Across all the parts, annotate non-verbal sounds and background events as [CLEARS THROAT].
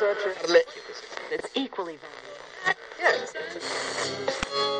researchers. Equally valuable. Yes.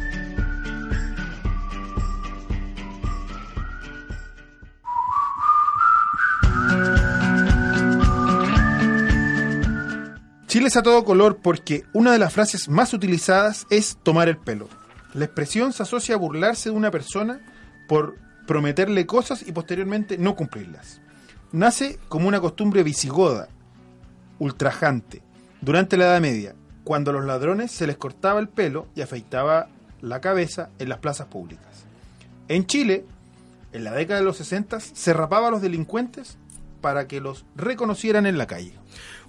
Chile es a todo color porque una de las frases más utilizadas es tomar el pelo. La expresión se asocia a burlarse de una persona por prometerle cosas y posteriormente no cumplirlas. Nace como una costumbre visigoda, ultrajante, durante la Edad Media, cuando a los ladrones se les cortaba el pelo y afeitaba la cabeza en las plazas públicas. En Chile, en la década de los 60, se rapaba a los delincuentes para que los reconocieran en la calle.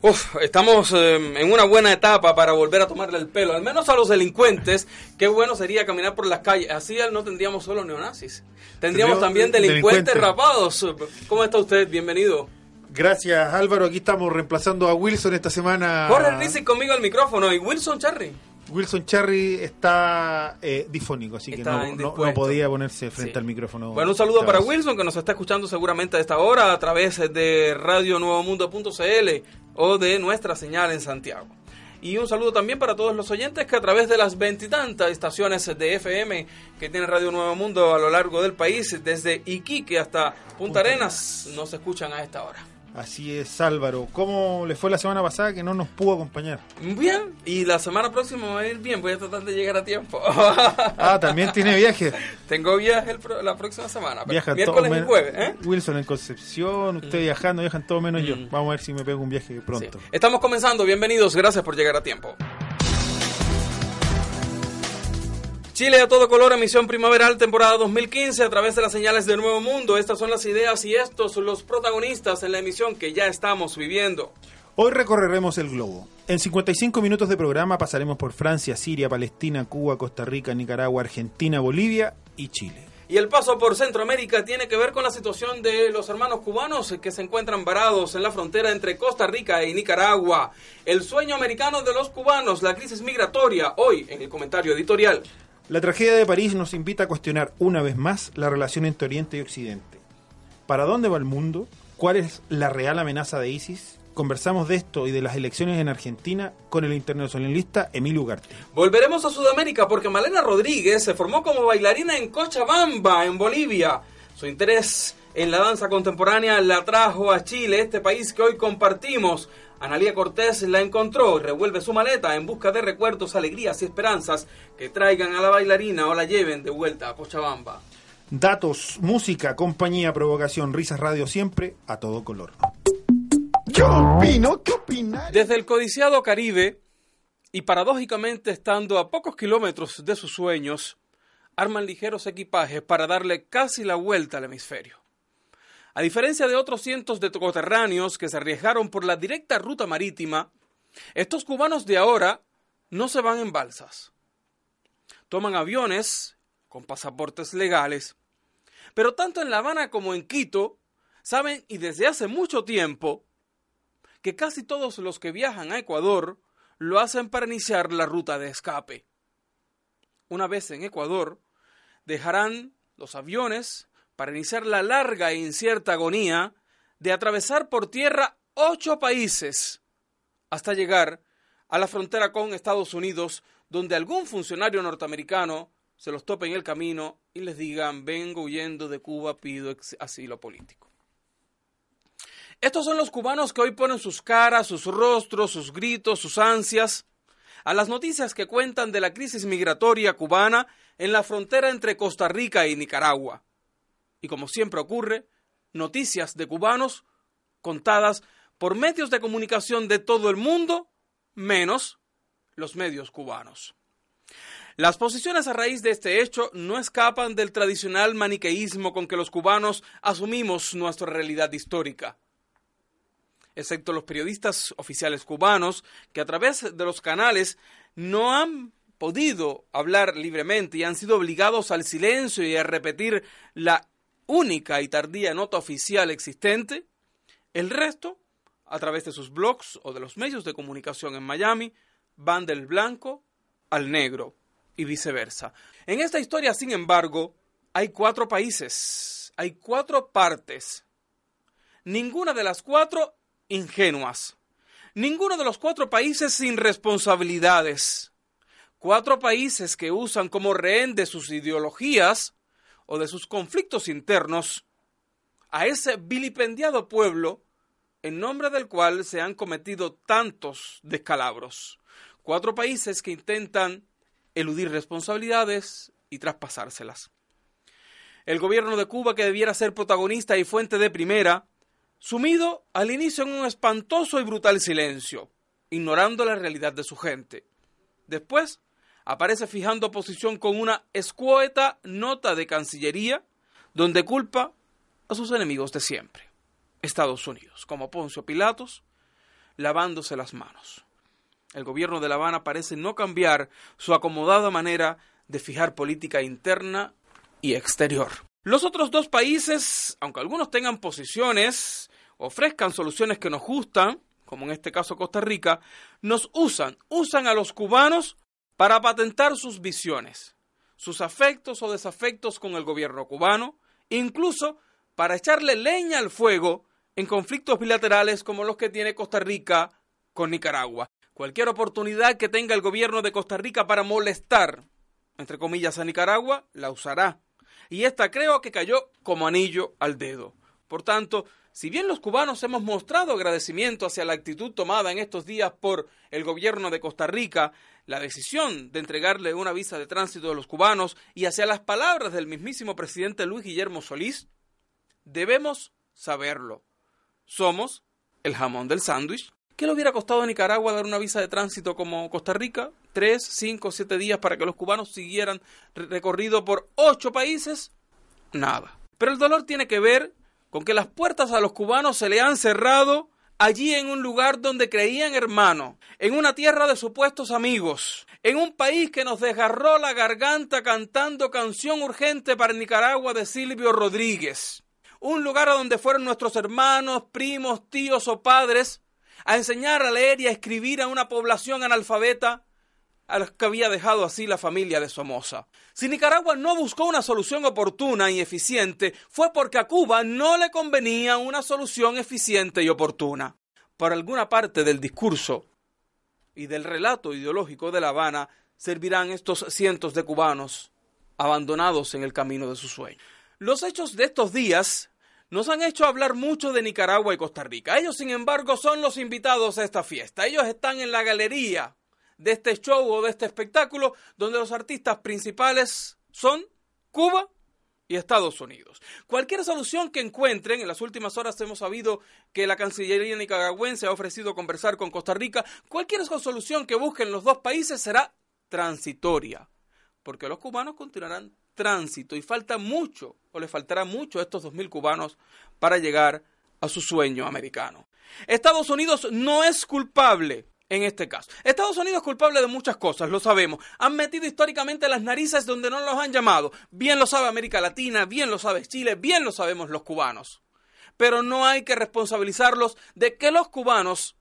Uf, estamos eh, en una buena etapa para volver a tomarle el pelo, al menos a los delincuentes. Qué bueno sería caminar por las calles. Así no tendríamos solo neonazis. Tendríamos también delincuentes delincuentes. rapados. ¿Cómo está usted? Bienvenido. Gracias Álvaro, aquí estamos reemplazando a Wilson esta semana. Jorge Rizzi conmigo al micrófono y Wilson Charry. Wilson Charry está eh, difónico, así que no, no- indispuesto. no podía ponerse frente Sí. al micrófono. Bueno, un saludo para. Wilson que nos está escuchando seguramente a esta hora a través de radionuevomundo.cl o de nuestra señal en Santiago. Y un saludo también para todos los oyentes que a través de las veintitantas estaciones de FM que tiene Radio Nuevo Mundo a lo largo del país, desde Iquique hasta Punta Arenas, nos escuchan a esta hora. Así es, Álvaro. ¿Cómo le fue la semana pasada que no nos pudo acompañar? Bien, y la semana próxima va a ir bien, voy a tratar de llegar a tiempo. [LAUGHS] Ah, también tiene viaje. [LAUGHS] Tengo viaje el la próxima semana, Viaja todo miércoles y menos- jueves, ¿eh? Wilson en Concepción, usted viajando, viajan todo menos yo. Mm. Vamos a ver si me pego un viaje pronto. Sí. Estamos comenzando, bienvenidos, gracias por llegar a tiempo. Chile a todo color, emisión primaveral, temporada 2015, a través de las señales de Nuevo Mundo. Estas son las ideas y estos son los protagonistas en la emisión que ya estamos viviendo. Hoy recorreremos el globo. En 55 minutos de programa pasaremos por Francia, Siria, Palestina, Cuba, Costa Rica, Nicaragua, Argentina, Bolivia y Chile. Y el paso por Centroamérica tiene que ver con la situación de los hermanos cubanos que se encuentran varados en la frontera entre Costa Rica y Nicaragua. El sueño americano de los cubanos, la crisis migratoria, hoy en el comentario editorial. La tragedia de París nos invita a cuestionar una vez más la relación entre Oriente y Occidente. ¿Para dónde va el mundo? ¿Cuál es la real amenaza de ISIS? Conversamos de esto y de las elecciones en Argentina con el internacionalista Emilio Ugarte. Volveremos a Sudamérica porque Malena Rodríguez se formó como bailarina en Cochabamba, en Bolivia. Su interés en la danza contemporánea la trajo a Chile, este país que hoy compartimos. Analía Cortés la encontró y revuelve su maleta en busca de recuerdos, alegrías y esperanzas que traigan a la bailarina o la lleven de vuelta a Cochabamba. Datos, música, compañía, provocación, risas, radio siempre a todo color. ¿Qué opino? ¿Qué opina? Desde el codiciado Caribe, y paradójicamente estando a pocos kilómetros de sus sueños, arman ligeros equipajes para darle casi la vuelta al hemisferio. A diferencia de otros cientos de coterráneos que se arriesgaron por la directa ruta marítima, estos cubanos de ahora no se van en balsas. Toman aviones con pasaportes legales, pero tanto en La Habana como en Quito saben y desde hace mucho tiempo que casi todos los que viajan a Ecuador lo hacen para iniciar la ruta de escape. Una vez en Ecuador, dejarán los aviones para iniciar la larga e incierta agonía de atravesar por tierra ocho países hasta llegar a la frontera con Estados Unidos, donde algún funcionario norteamericano se los tope en el camino y les digan, vengo huyendo de Cuba, pido asilo político. Estos son los cubanos que hoy ponen sus caras, sus rostros, sus gritos, sus ansias a las noticias que cuentan de la crisis migratoria cubana en la frontera entre Costa Rica y Nicaragua. Y como siempre ocurre, noticias de cubanos contadas por medios de comunicación de todo el mundo, menos los medios cubanos. Las posiciones a raíz de este hecho no escapan del tradicional maniqueísmo con que los cubanos asumimos nuestra realidad histórica. Excepto los periodistas oficiales cubanos, que a través de los canales no han podido hablar libremente y han sido obligados al silencio y a repetir la única y tardía nota oficial existente, el resto, a través de sus blogs o de los medios de comunicación en Miami, van del blanco al negro y viceversa. En esta historia, sin embargo, hay cuatro países, hay cuatro partes. Ninguna de las cuatro ingenuas. Ninguno de los cuatro países sin responsabilidades. Cuatro países que usan como rehén de sus ideologías o de sus conflictos internos a ese vilipendiado pueblo en nombre del cual se han cometido tantos descalabros. Cuatro países que intentan eludir responsabilidades y traspasárselas. El gobierno de Cuba, que debiera ser protagonista y fuente de primera, sumido al inicio en un espantoso y brutal silencio, ignorando la realidad de su gente. Después, aparece fijando posición con una escueta nota de Cancillería, donde culpa a sus enemigos de siempre, Estados Unidos, como Poncio Pilatos, lavándose las manos el gobierno de La Habana parece no cambiar su acomodada manera de fijar política interna y exterior. Los otros dos países, aunque algunos tengan posiciones, ofrezcan soluciones que nos gustan, como en este caso Costa Rica, nos usan, usan a los cubanos para patentar sus visiones, sus afectos o desafectos con el gobierno cubano, incluso para echarle leña al fuego en conflictos bilaterales como los que tiene Costa Rica con Nicaragua. Cualquier oportunidad que tenga el gobierno de Costa Rica para molestar, entre comillas, a Nicaragua, la usará. Y esta creo que cayó como anillo al dedo. Por tanto, si bien los cubanos hemos mostrado agradecimiento hacia la actitud tomada en estos días por el gobierno de Costa Rica, la decisión de entregarle una visa de tránsito a los cubanos y hacia las palabras del mismísimo presidente Luis Guillermo Solís, debemos saberlo. Somos el jamón del sándwich ¿Qué le hubiera costado a Nicaragua dar una visa de tránsito como Costa Rica? Tres, cinco, siete días para que los cubanos siguieran recorrido por ocho países? Nada. Pero el dolor tiene que ver con que las puertas a los cubanos se le han cerrado allí en un lugar donde creían hermano, en una tierra de supuestos amigos, en un país que nos desgarró la garganta cantando canción urgente para Nicaragua de Silvio Rodríguez, un lugar a donde fueron nuestros hermanos, primos, tíos o padres a enseñar a leer y a escribir a una población analfabeta a los que había dejado así la familia de Somoza. Si Nicaragua no buscó una solución oportuna y eficiente, fue porque a Cuba no le convenía una solución eficiente y oportuna. Por alguna parte del discurso y del relato ideológico de La Habana servirán estos cientos de cubanos abandonados en el camino de su sueño. Los hechos de estos días nos han hecho hablar mucho de Nicaragua y Costa Rica. Ellos, sin embargo, son los invitados a esta fiesta. Ellos están en la galería de este show o de este espectáculo donde los artistas principales son Cuba y Estados Unidos. Cualquier solución que encuentren, en las últimas horas hemos sabido que la Cancillería nicaragüense ha ofrecido conversar con Costa Rica, cualquier solución que busquen los dos países será transitoria, porque los cubanos continuarán tránsito y falta mucho, o le faltará mucho a estos 2.000 cubanos para llegar a su sueño americano. Estados Unidos no es culpable en este caso. Estados Unidos es culpable de muchas cosas, lo sabemos. Han metido históricamente las narices donde no los han llamado. Bien lo sabe América Latina, bien lo sabe Chile, bien lo sabemos los cubanos. Pero no hay que responsabilizarlos de que los cubanos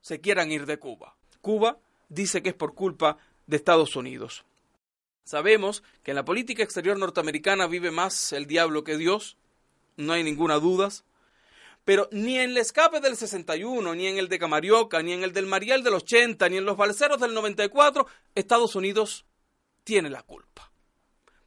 se quieran ir de Cuba. Cuba dice que es por culpa de Estados Unidos. Sabemos que en la política exterior norteamericana vive más el diablo que Dios, no hay ninguna duda, pero ni en el escape del 61, ni en el de Camarioca, ni en el del Mariel del 80, ni en los balseros del 94, Estados Unidos tiene la culpa.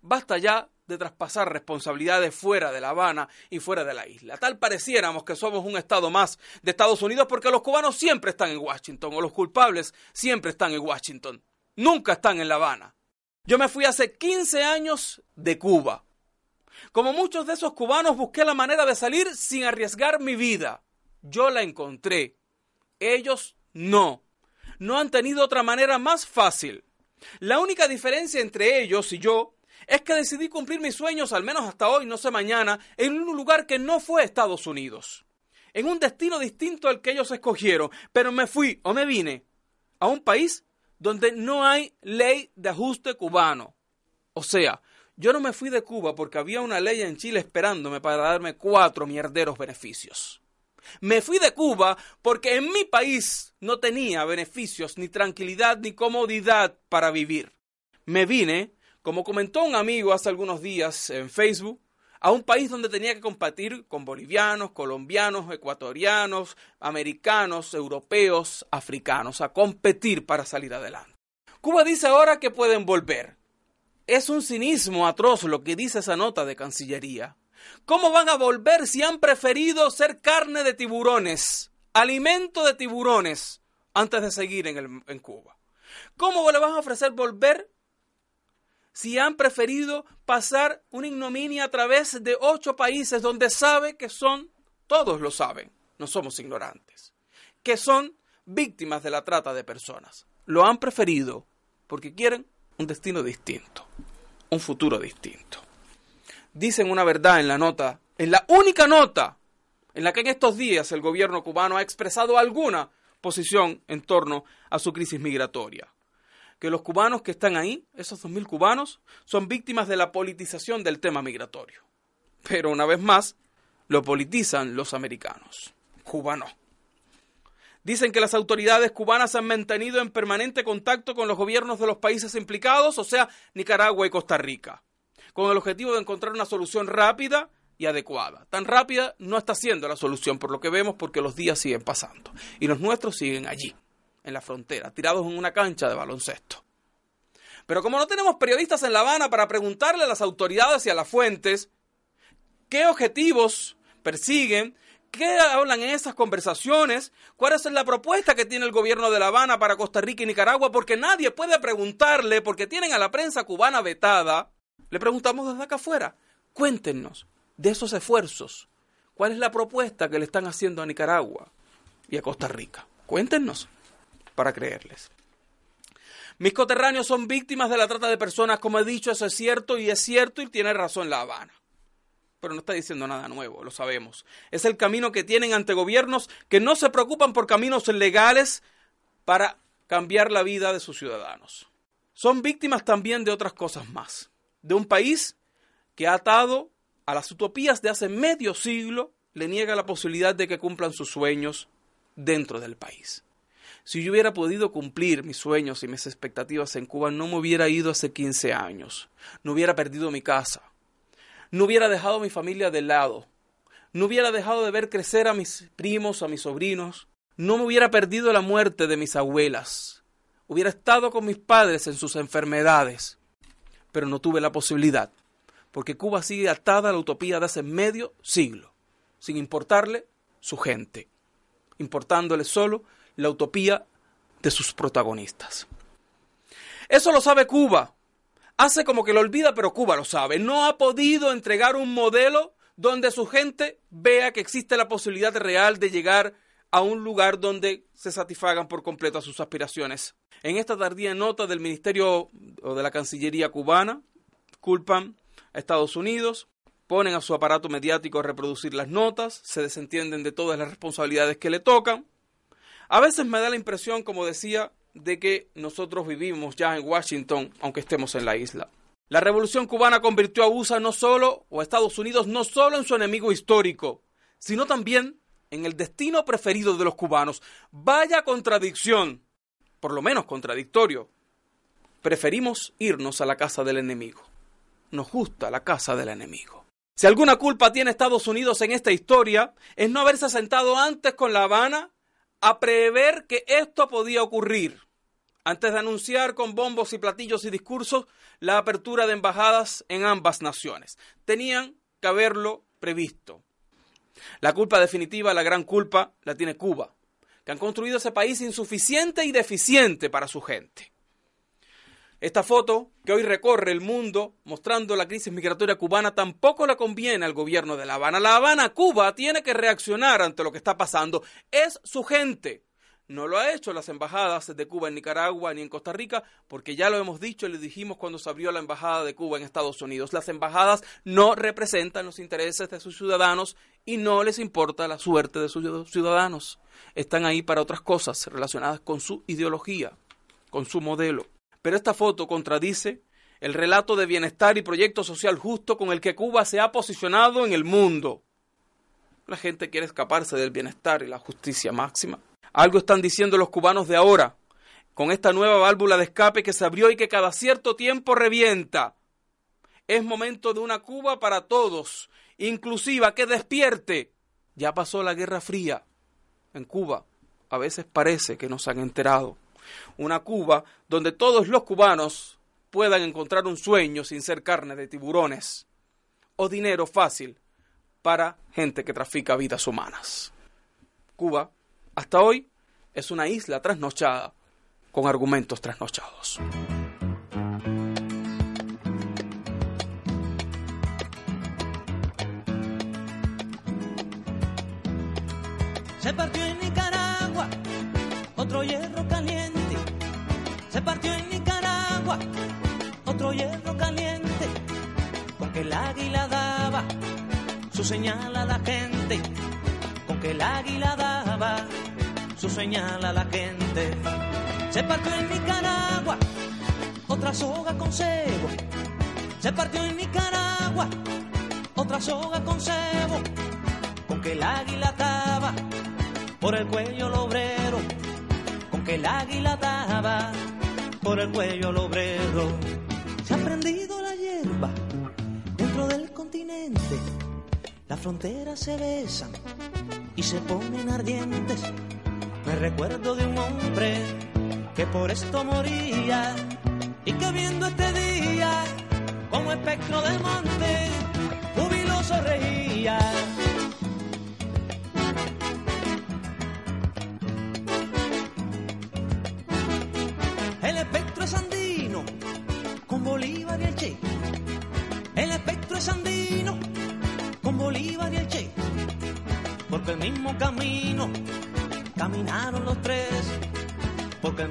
Basta ya de traspasar responsabilidades fuera de La Habana y fuera de la isla. Tal pareciéramos que somos un Estado más de Estados Unidos porque los cubanos siempre están en Washington o los culpables siempre están en Washington, nunca están en La Habana. Yo me fui hace 15 años de Cuba. Como muchos de esos cubanos busqué la manera de salir sin arriesgar mi vida. Yo la encontré. Ellos no. No han tenido otra manera más fácil. La única diferencia entre ellos y yo es que decidí cumplir mis sueños, al menos hasta hoy, no sé mañana, en un lugar que no fue Estados Unidos, en un destino distinto al que ellos escogieron, pero me fui o me vine a un país donde no hay ley de ajuste cubano. O sea, yo no me fui de Cuba porque había una ley en Chile esperándome para darme cuatro mierderos beneficios. Me fui de Cuba porque en mi país no tenía beneficios, ni tranquilidad, ni comodidad para vivir. Me vine, como comentó un amigo hace algunos días en Facebook, a un país donde tenía que compartir con bolivianos, colombianos, ecuatorianos, americanos, europeos, africanos, a competir para salir adelante. Cuba dice ahora que pueden volver. Es un cinismo atroz lo que dice esa nota de Cancillería. ¿Cómo van a volver si han preferido ser carne de tiburones, alimento de tiburones, antes de seguir en, Cuba? ¿Cómo le van a ofrecer volver si han preferido pasar una ignominia a través de ocho países donde sabe que son, todos lo saben, no somos ignorantes, que son víctimas de la trata de personas. Lo han preferido porque quieren un destino distinto, un futuro distinto. Dicen una verdad en la nota, en la única nota en la que en estos días el gobierno cubano ha expresado alguna posición en torno a su crisis migratoria que los cubanos que están ahí, esos 2.000 cubanos, son víctimas de la politización del tema migratorio. Pero una vez más, lo politizan los americanos. Cuba no. Dicen que las autoridades cubanas han mantenido en permanente contacto con los gobiernos de los países implicados, o sea, Nicaragua y Costa Rica, con el objetivo de encontrar una solución rápida y adecuada. Tan rápida no está siendo la solución, por lo que vemos, porque los días siguen pasando y los nuestros siguen allí en la frontera, tirados en una cancha de baloncesto. Pero como no tenemos periodistas en La Habana para preguntarle a las autoridades y a las fuentes qué objetivos persiguen, qué hablan en esas conversaciones, cuál es la propuesta que tiene el gobierno de La Habana para Costa Rica y Nicaragua, porque nadie puede preguntarle, porque tienen a la prensa cubana vetada, le preguntamos desde acá afuera, cuéntenos de esos esfuerzos, cuál es la propuesta que le están haciendo a Nicaragua y a Costa Rica. Cuéntenos para creerles. Mis coterráneos son víctimas de la trata de personas, como he dicho, eso es cierto y es cierto y tiene razón La Habana. Pero no está diciendo nada nuevo, lo sabemos. Es el camino que tienen ante gobiernos que no se preocupan por caminos legales para cambiar la vida de sus ciudadanos. Son víctimas también de otras cosas más. De un país que ha atado a las utopías de hace medio siglo, le niega la posibilidad de que cumplan sus sueños dentro del país. Si yo hubiera podido cumplir mis sueños y mis expectativas en Cuba, no me hubiera ido hace 15 años, no hubiera perdido mi casa, no hubiera dejado a mi familia de lado, no hubiera dejado de ver crecer a mis primos, a mis sobrinos, no me hubiera perdido la muerte de mis abuelas, hubiera estado con mis padres en sus enfermedades, pero no tuve la posibilidad, porque Cuba sigue atada a la utopía de hace medio siglo, sin importarle su gente, importándole solo la utopía de sus protagonistas. Eso lo sabe Cuba. Hace como que lo olvida, pero Cuba lo sabe. No ha podido entregar un modelo donde su gente vea que existe la posibilidad real de llegar a un lugar donde se satisfagan por completo sus aspiraciones. En esta tardía nota del Ministerio o de la Cancillería cubana, culpan a Estados Unidos, ponen a su aparato mediático a reproducir las notas, se desentienden de todas las responsabilidades que le tocan, a veces me da la impresión, como decía, de que nosotros vivimos ya en Washington, aunque estemos en la isla. La revolución cubana convirtió a USA no solo, o a Estados Unidos, no solo en su enemigo histórico, sino también en el destino preferido de los cubanos. Vaya contradicción, por lo menos contradictorio. Preferimos irnos a la casa del enemigo. Nos gusta la casa del enemigo. Si alguna culpa tiene Estados Unidos en esta historia, es no haberse sentado antes con La Habana a prever que esto podía ocurrir antes de anunciar con bombos y platillos y discursos la apertura de embajadas en ambas naciones. Tenían que haberlo previsto. La culpa definitiva, la gran culpa, la tiene Cuba, que han construido ese país insuficiente y deficiente para su gente. Esta foto, que hoy recorre el mundo mostrando la crisis migratoria cubana, tampoco le conviene al gobierno de La Habana. La Habana, Cuba, tiene que reaccionar ante lo que está pasando. Es su gente. No lo ha hecho las embajadas de Cuba en Nicaragua ni en Costa Rica, porque ya lo hemos dicho y le dijimos cuando se abrió la embajada de Cuba en Estados Unidos. Las embajadas no representan los intereses de sus ciudadanos y no les importa la suerte de sus ciudadanos. Están ahí para otras cosas relacionadas con su ideología, con su modelo. Pero esta foto contradice el relato de bienestar y proyecto social justo con el que Cuba se ha posicionado en el mundo. La gente quiere escaparse del bienestar y la justicia máxima. Algo están diciendo los cubanos de ahora, con esta nueva válvula de escape que se abrió y que cada cierto tiempo revienta. Es momento de una Cuba para todos, inclusiva, que despierte. Ya pasó la Guerra Fría. En Cuba a veces parece que nos han enterado. Una Cuba donde todos los cubanos puedan encontrar un sueño sin ser carne de tiburones o dinero fácil para gente que trafica vidas humanas. Cuba hasta hoy es una isla trasnochada con argumentos trasnochados. Se partió en Nicaragua otro hierro. Se partió en Nicaragua otro hierro caliente. Con que el águila daba su señal a la gente. Con que el águila daba su señal a la gente. Se partió en Nicaragua otra soga con cebo. Se partió en Nicaragua otra soga con cebo. Con que el águila daba por el cuello el obrero. Con que el águila daba por el cuello el obrero. Se ha prendido la hierba dentro del continente. Las fronteras se besan y se ponen ardientes. Me recuerdo de un hombre que por esto moría y que viendo este día como espectro del monte jubiloso reía.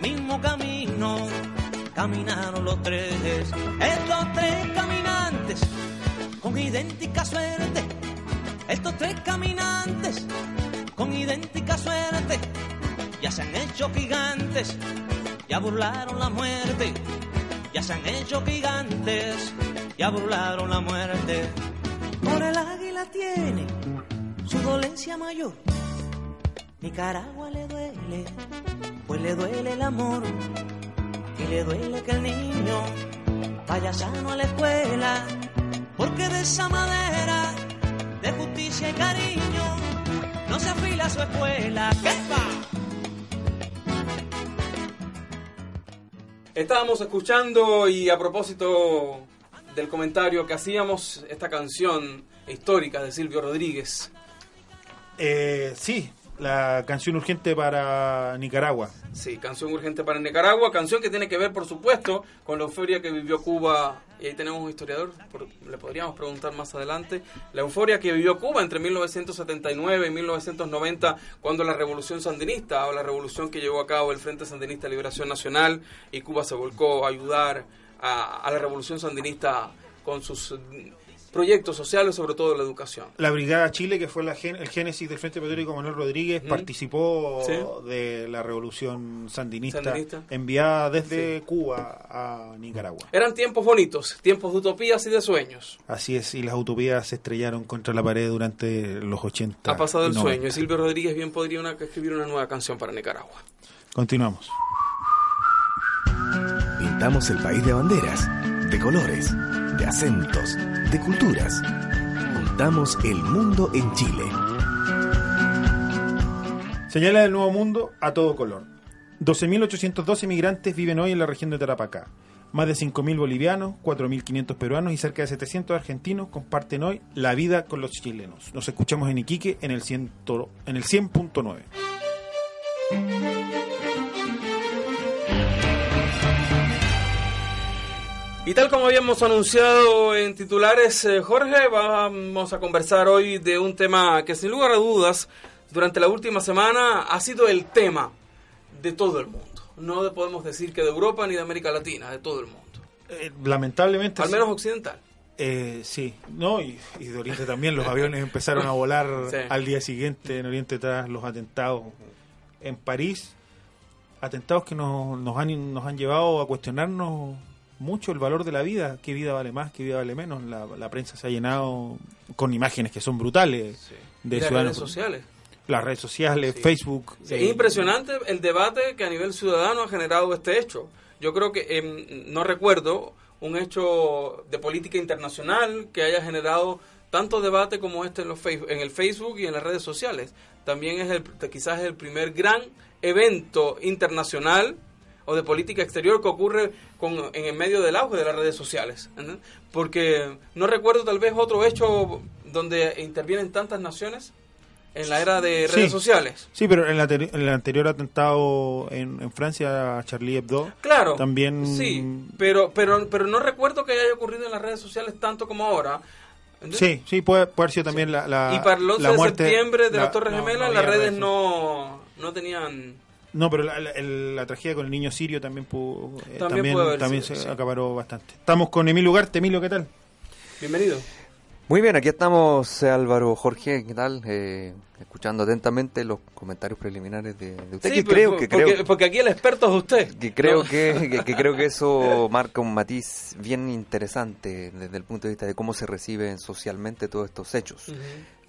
Mismo camino caminaron los tres. Estos tres caminantes con idéntica suerte, estos tres caminantes con idéntica suerte, ya se han hecho gigantes, ya burlaron la muerte, ya se han hecho gigantes, ya burlaron la muerte. Por el águila tiene su dolencia mayor. Nicaragua le duele, le duele el amor y le duele que el niño vaya sano a la escuela, porque de esa madera de justicia y cariño no se afila su escuela. ¿Qué va? Estábamos escuchando y a propósito del comentario que hacíamos, esta canción histórica de Silvio Rodríguez. Eh, sí, la canción urgente para Nicaragua. Sí, canción urgente para Nicaragua, canción que tiene que ver, por supuesto, con la euforia que vivió Cuba. Y ahí tenemos un historiador, por- le podríamos preguntar más adelante. La euforia que vivió Cuba entre 1979 y 1990, cuando la revolución sandinista, o la revolución que llevó a cabo el Frente Sandinista de Liberación Nacional, y Cuba se volcó a ayudar a, a la revolución sandinista con sus proyectos sociales, sobre todo la educación. La Brigada Chile, que fue la gen- el génesis del Frente Patriótico Manuel Rodríguez, participó Sí. de la revolución sandinista, Sandinista. enviada desde Cuba a Nicaragua. Eran tiempos bonitos, tiempos de utopías y de sueños. Así es, y las utopías se estrellaron contra la pared durante los 80. Ha pasado el 90. sueño y Silvio Rodríguez bien podría una- escribir una nueva canción para Nicaragua. Continuamos. Pintamos el país de banderas, de colores, de acentos, de culturas. Juntamos el mundo en Chile. Señala del Nuevo Mundo a todo color. 12.812 migrantes viven hoy en la región de Tarapacá. Más de 5.000 bolivianos, 4.500 peruanos y cerca de 700 argentinos comparten hoy la vida con los chilenos. Nos escuchamos en Iquique en el 100 en el 100.9. Y tal como habíamos anunciado en titulares, eh, Jorge, vamos a conversar hoy de un tema que sin lugar a dudas durante la última semana ha sido el tema de todo el mundo. No podemos decir que de Europa ni de América Latina, de todo el mundo. Eh, lamentablemente. Al sí. menos occidental. Eh, sí, no, y, y de Oriente también. Los aviones empezaron a volar [LAUGHS] Sí. al día siguiente en Oriente tras los atentados en París. Atentados que nos, nos, han, nos han llevado a cuestionarnos mucho el valor de la vida. ¿Qué vida vale más? ¿Qué vida vale menos? La, la prensa se ha llenado con imágenes que son brutales de las ciudadanos. redes sociales. Las redes sociales, Sí. Facebook. Sí, eh, es impresionante el debate que a nivel ciudadano ha generado este hecho. Yo creo que em, no recuerdo un hecho de política internacional que haya generado tanto debate como este en, los Facebook, en el Facebook y en las redes sociales. También es el, quizás el primer gran evento internacional o de política exterior que ocurre con, en el medio del auge de las redes sociales. Porque no recuerdo tal vez otro hecho donde intervienen tantas naciones en la era de redes Sí. sociales. Sí, pero en, la en el anterior atentado en, en Francia, a Charlie Hebdo, Claro. También- Sí, pero, pero, pero no recuerdo que haya ocurrido en las redes sociales tanto como ahora. Sí, sí, puede, puede haber sido también la, la- y para el 11 la de muerte- septiembre de la- las Torres Gemelas, no las redes no, no tenían... No, pero la, la- el- la tragedia con el niño sirio también pudo, eh, También también, pudo haber también sido, se sí. acaparó bastante. Estamos con Emilio Ugarte. Emilio, ¿qué tal? Bienvenido. Muy bien, aquí estamos eh, Álvaro, Jorge, ¿qué tal? Eh, escuchando atentamente los comentarios preliminares de, de usted, Sí, que pues, creo que porque, creo porque aquí el experto es usted. que creo ¿no? que, que- que creo que eso [LAUGHS] marca un matiz bien interesante desde el punto de vista de cómo se reciben socialmente todos estos hechos.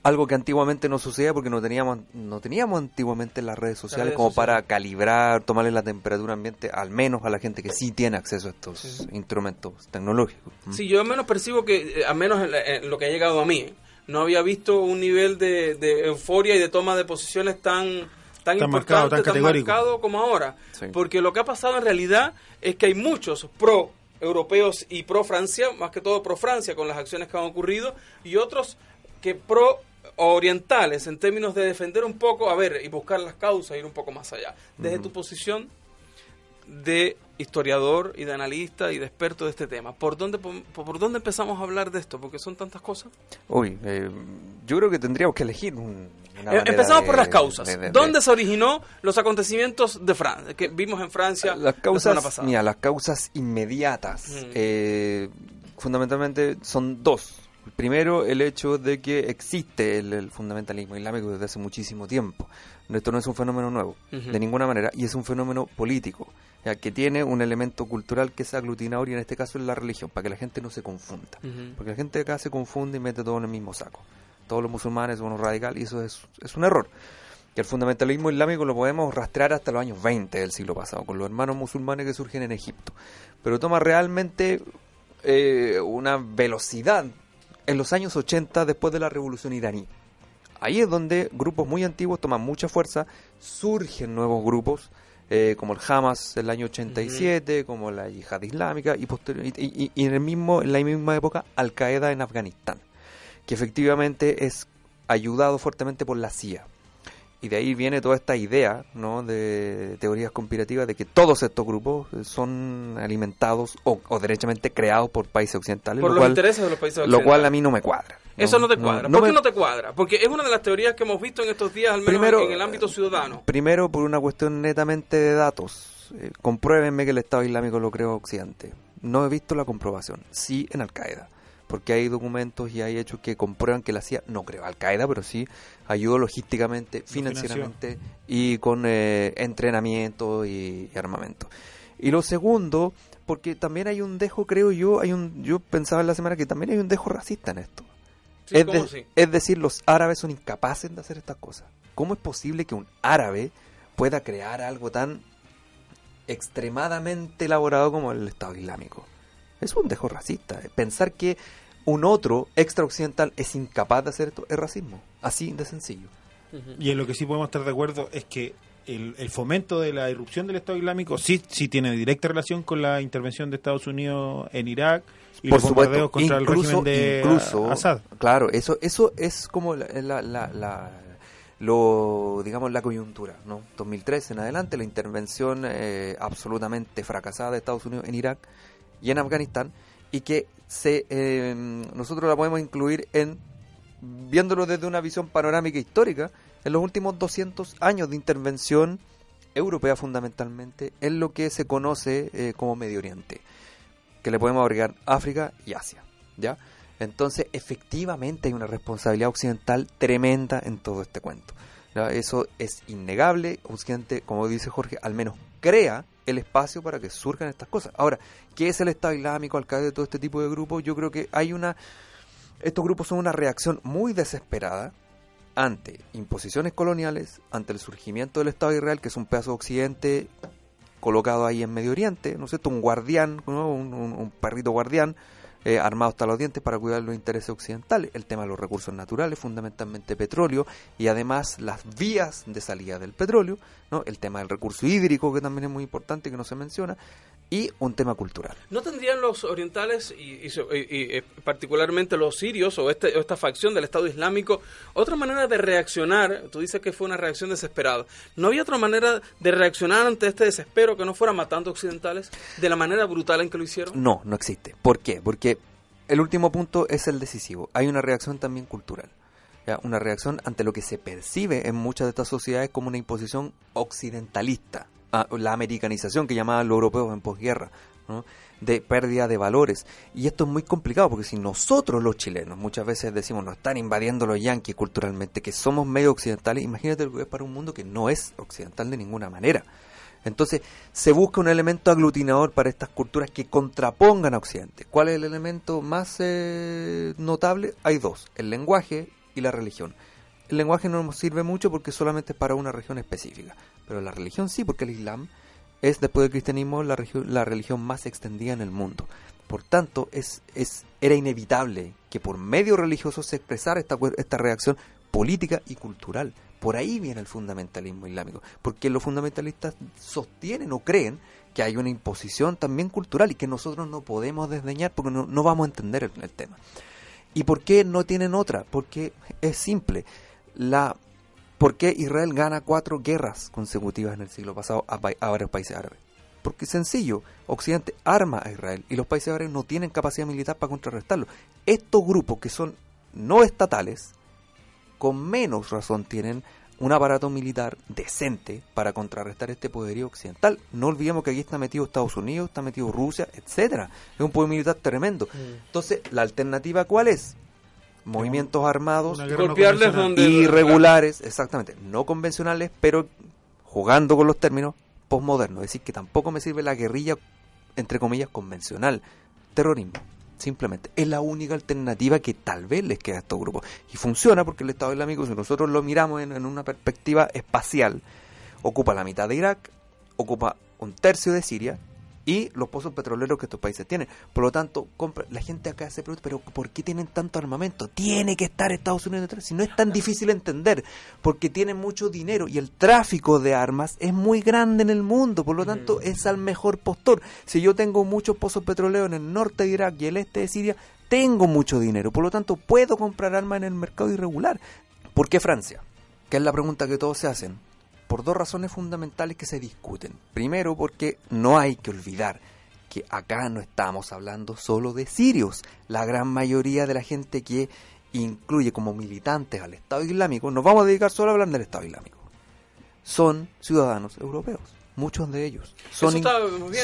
Algo que antiguamente no sucedía porque no teníamos no teníamos antiguamente las redes sociales redes como sociales. para calibrar, tomarle la temperatura ambiente, al menos a la gente que sí tiene acceso a estos Sí. instrumentos tecnológicos. Sí, yo al menos percibo que, eh, al menos en, la- en lo que ha llegado a mí, no había visto un nivel de, de euforia y de toma de posiciones tan tan Tan marcado, importante, tan categórico. marcado como ahora. Sí. Porque lo que ha pasado en realidad es que hay muchos pro europeos y pro Francia, más que todo pro Francia con las acciones que han ocurrido, y otros que pro orientales en términos de defender un poco, a ver, y buscar las causas, ir un poco más allá. Desde tu posición de historiador y de analista y de experto de este tema. ¿Por dónde, por, dónde empezamos a hablar de esto? Porque son tantas cosas. Uy, eh, yo creo que tendríamos que elegir un, una Eh, manera empezamos de- por las causas. de- de- ¿Dónde se originó los acontecimientos de Francia? Que vimos en Francia las la semana causas, pasada. mira, las causas inmediatas, Mm. eh, fundamentalmente son dos. Primero, el hecho de que existe el, el fundamentalismo islámico desde hace muchísimo tiempo. Esto no es un fenómeno nuevo, de ninguna manera, y es un fenómeno político, ya que tiene un elemento cultural que es aglutinador y en este caso es la religión, para que la gente no se confunda. Porque la gente acá se confunde y mete todo en el mismo saco. Todos los musulmanes son unos radicales y eso es, es un error. Que el fundamentalismo islámico lo podemos rastrear hasta los años 20 del siglo pasado, con los hermanos musulmanes que surgen en Egipto. Pero toma realmente eh, una velocidad en los años 80 después de la revolución iraní. Ahí es donde grupos muy antiguos toman mucha fuerza, surgen nuevos grupos, eh, como el Hamas en el año 87, como la Yihad Islámica, y, posterior- y, y- y en, el mismo, en la misma época Al Qaeda en Afganistán, que efectivamente es ayudado fuertemente por la CIA. Y de ahí viene toda esta idea ¿no? de teorías conspirativas de que todos estos grupos eh, son alimentados o, o derechamente creados por países occidentales, Por lo los cual, intereses de los países lo occidentales. cual a mí no me cuadra. Eso no te cuadra. no ¿Por qué me- no te cuadra? Porque es una de las teorías que hemos visto en estos días, al menos Primero, en el ámbito ciudadano. Primero, por una cuestión netamente de datos. Eh, compruébenme que el Estado Islámico lo creó Occidente. No he visto la comprobación. Sí en Al Qaeda. Porque hay documentos y hay hechos que comprueban que la CIA no creó Al Qaeda, pero sí ayudó logísticamente, financieramente y con eh, entrenamiento y, y armamento. Y lo segundo, porque también hay un dejo, creo yo, hay un, yo pensaba en la semana que también hay un dejo racista en esto. Sí, es, es decir, los árabes son incapaces de hacer estas cosas. ¿Cómo es posible que un árabe pueda crear algo tan extremadamente elaborado como el Estado Islámico? Es un dejo racista. Pensar que un otro extraoccidental es incapaz de hacer esto es racismo. Así de sencillo. Y en lo que sí podemos estar de acuerdo es que el, el fomento de la irrupción del Estado Islámico sí, sí tiene directa relación con la intervención de Estados Unidos en Irak y Por los bombardeos supuesto, contra incluso, el régimen de incluso, A- Assad. claro, eso, eso es como la, la- la- la- lo, digamos, la coyuntura, ¿no? 2003 en adelante, la intervención eh, absolutamente fracasada de Estados Unidos en Irak y en Afganistán, y que se, eh, nosotros la podemos incluir en, viéndolo desde una visión panorámica histórica, en los últimos 200 años de intervención europea fundamentalmente, en lo que se conoce eh, como Medio Oriente, que le podemos agregar África y Asia, ¿ya? Entonces, efectivamente hay una responsabilidad occidental tremenda en todo este cuento. Eso es innegable. Occidente, como dice Jorge, al menos crea el espacio para que surjan estas cosas. Ahora, ¿qué es el Estado Islámico, al de todo este tipo de grupos? Yo creo que hay una... Estos grupos son una reacción muy desesperada ante imposiciones coloniales, ante el surgimiento del Estado de Israel, que es un pedazo de Occidente colocado ahí en Medio Oriente, ¿no es cierto? Un guardián, ¿no? un, un- un perrito guardián, eh, armado hasta los dientes para cuidar los intereses occidentales. El tema de los recursos naturales, fundamentalmente petróleo, y además las vías de salida del petróleo, ¿no? El tema del recurso hídrico, que también es muy importante, que no se menciona, y un tema cultural. ¿No tendrían los orientales y, y y, eh, particularmente los sirios o, este, o esta facción del Estado Islámico otra manera de reaccionar? Tú dices que fue una reacción desesperada. ¿No había otra manera de reaccionar ante este desespero que no fuera matando occidentales de la manera brutal en que lo hicieron? No, no existe. ¿Por qué? Porque el último punto es el decisivo. Hay una reacción también cultural. ¿ya? Una reacción ante lo que se percibe en muchas de estas sociedades como una imposición occidentalista. La americanización que llamaban los europeos en posguerra. ¿no? de pérdida de valores. Y esto es muy complicado porque si nosotros los chilenos muchas veces decimos nos están invadiendo los yanquis culturalmente, que somos medio occidentales, imagínate lo que es para un mundo que no es occidental de ninguna manera. Entonces se busca un elemento aglutinador para estas culturas que contrapongan a Occidente. ¿Cuál es el elemento más eh, notable? Hay dos, el lenguaje y la religión. El lenguaje no nos sirve mucho porque solamente es para una región específica, pero la religión sí, porque el Islam es después del cristianismo la, la religión más extendida en el mundo. Por tanto, es, es, era inevitable que por medio religioso se expresara esta, esta reacción política y cultural. Por ahí viene el fundamentalismo islámico, porque los fundamentalistas sostienen o creen que hay una imposición también cultural y que nosotros no podemos desdeñar porque no, vamos a entender el, tema. ¿Y por qué no tienen otra? Porque es simple. ¿Por qué Israel gana cuatro guerras consecutivas en el siglo pasado a, a varios países árabes? Porque sencillo, Occidente arma a Israel y los países árabes no tienen capacidad militar para contrarrestarlo. Estos grupos que son no estatales, con menos razón tienen un aparato militar decente para contrarrestar este poderío occidental. No olvidemos que aquí está metido Estados Unidos, está metido Rusia, etcétera. Es un poder militar tremendo. Entonces, ¿la alternativa cuál es? Movimientos armados Una no donde- irregulares, exactamente, no convencionales, pero jugando con los términos postmodernos. Es decir, que tampoco me sirve la guerrilla, entre comillas, convencional. Terrorismo, simplemente. Es la única alternativa que tal vez les queda a estos grupos. Y funciona porque el Estado Islámico, si nosotros lo miramos en, en una perspectiva espacial, ocupa la mitad de Irak, ocupa un tercio de Siria y los pozos petroleros que estos países tienen. Por lo tanto, compra, la gente acá se pregunta, pero ¿por qué tienen tanto armamento? Tiene que estar Estados Unidos detrás. Si no es tan difícil entender, porque tienen mucho dinero y el tráfico de armas es muy grande en el mundo, por lo tanto es al mejor postor. Si yo tengo muchos pozos petroleros en el norte de Irak y el este de Siria, tengo mucho dinero, por lo tanto puedo comprar armas en el mercado irregular. ¿Por qué Francia? Que es la pregunta que todos se hacen por dos razones fundamentales que se discuten. Primero, porque no hay que olvidar que acá no estamos hablando solo de sirios. La gran mayoría de la gente que incluye como militantes al Estado Islámico, nos vamos a dedicar solo a hablar del Estado Islámico. Son ciudadanos europeos, muchos de ellos. Son,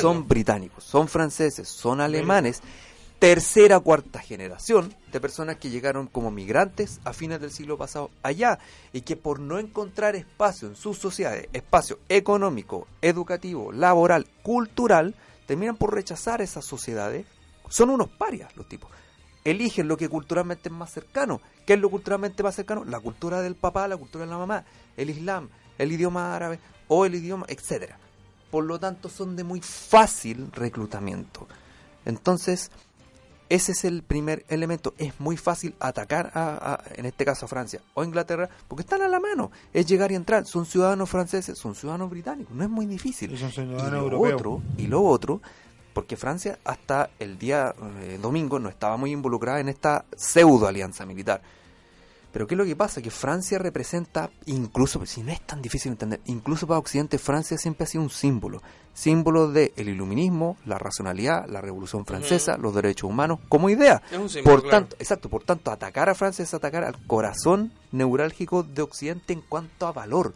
son británicos, son franceses, son alemanes, tercera cuarta generación de personas que llegaron como migrantes a fines del siglo pasado allá y que por no encontrar espacio en sus sociedades, espacio económico, educativo, laboral, cultural, terminan por rechazar esas sociedades. Son unos parias los tipos. Eligen lo que culturalmente es más cercano. ¿Qué es lo culturalmente más cercano? La cultura del papá, la cultura de la mamá, el islam, el idioma árabe o el idioma, etcétera. Por lo tanto, son de muy fácil reclutamiento. Entonces, ese es el primer elemento. Es muy fácil atacar, a, a- en este caso a Francia o Inglaterra, porque están a la mano. Es llegar y entrar. Son ciudadanos franceses, son ciudadanos británicos. No es muy difícil. Y lo otro, y lo otro, porque Francia hasta el día eh, domingo no estaba muy involucrada en esta pseudo alianza militar. Pero ¿qué es lo que pasa? Que Francia representa, incluso, si no es tan difícil de entender, incluso para Occidente, Francia siempre ha sido un símbolo. Símbolo del iluminismo, la racionalidad, la revolución francesa, los derechos humanos, como idea. Es un símbolo, por claro. tanto, exacto, por tanto, atacar a Francia es atacar al corazón neurálgico de Occidente en cuanto a valor.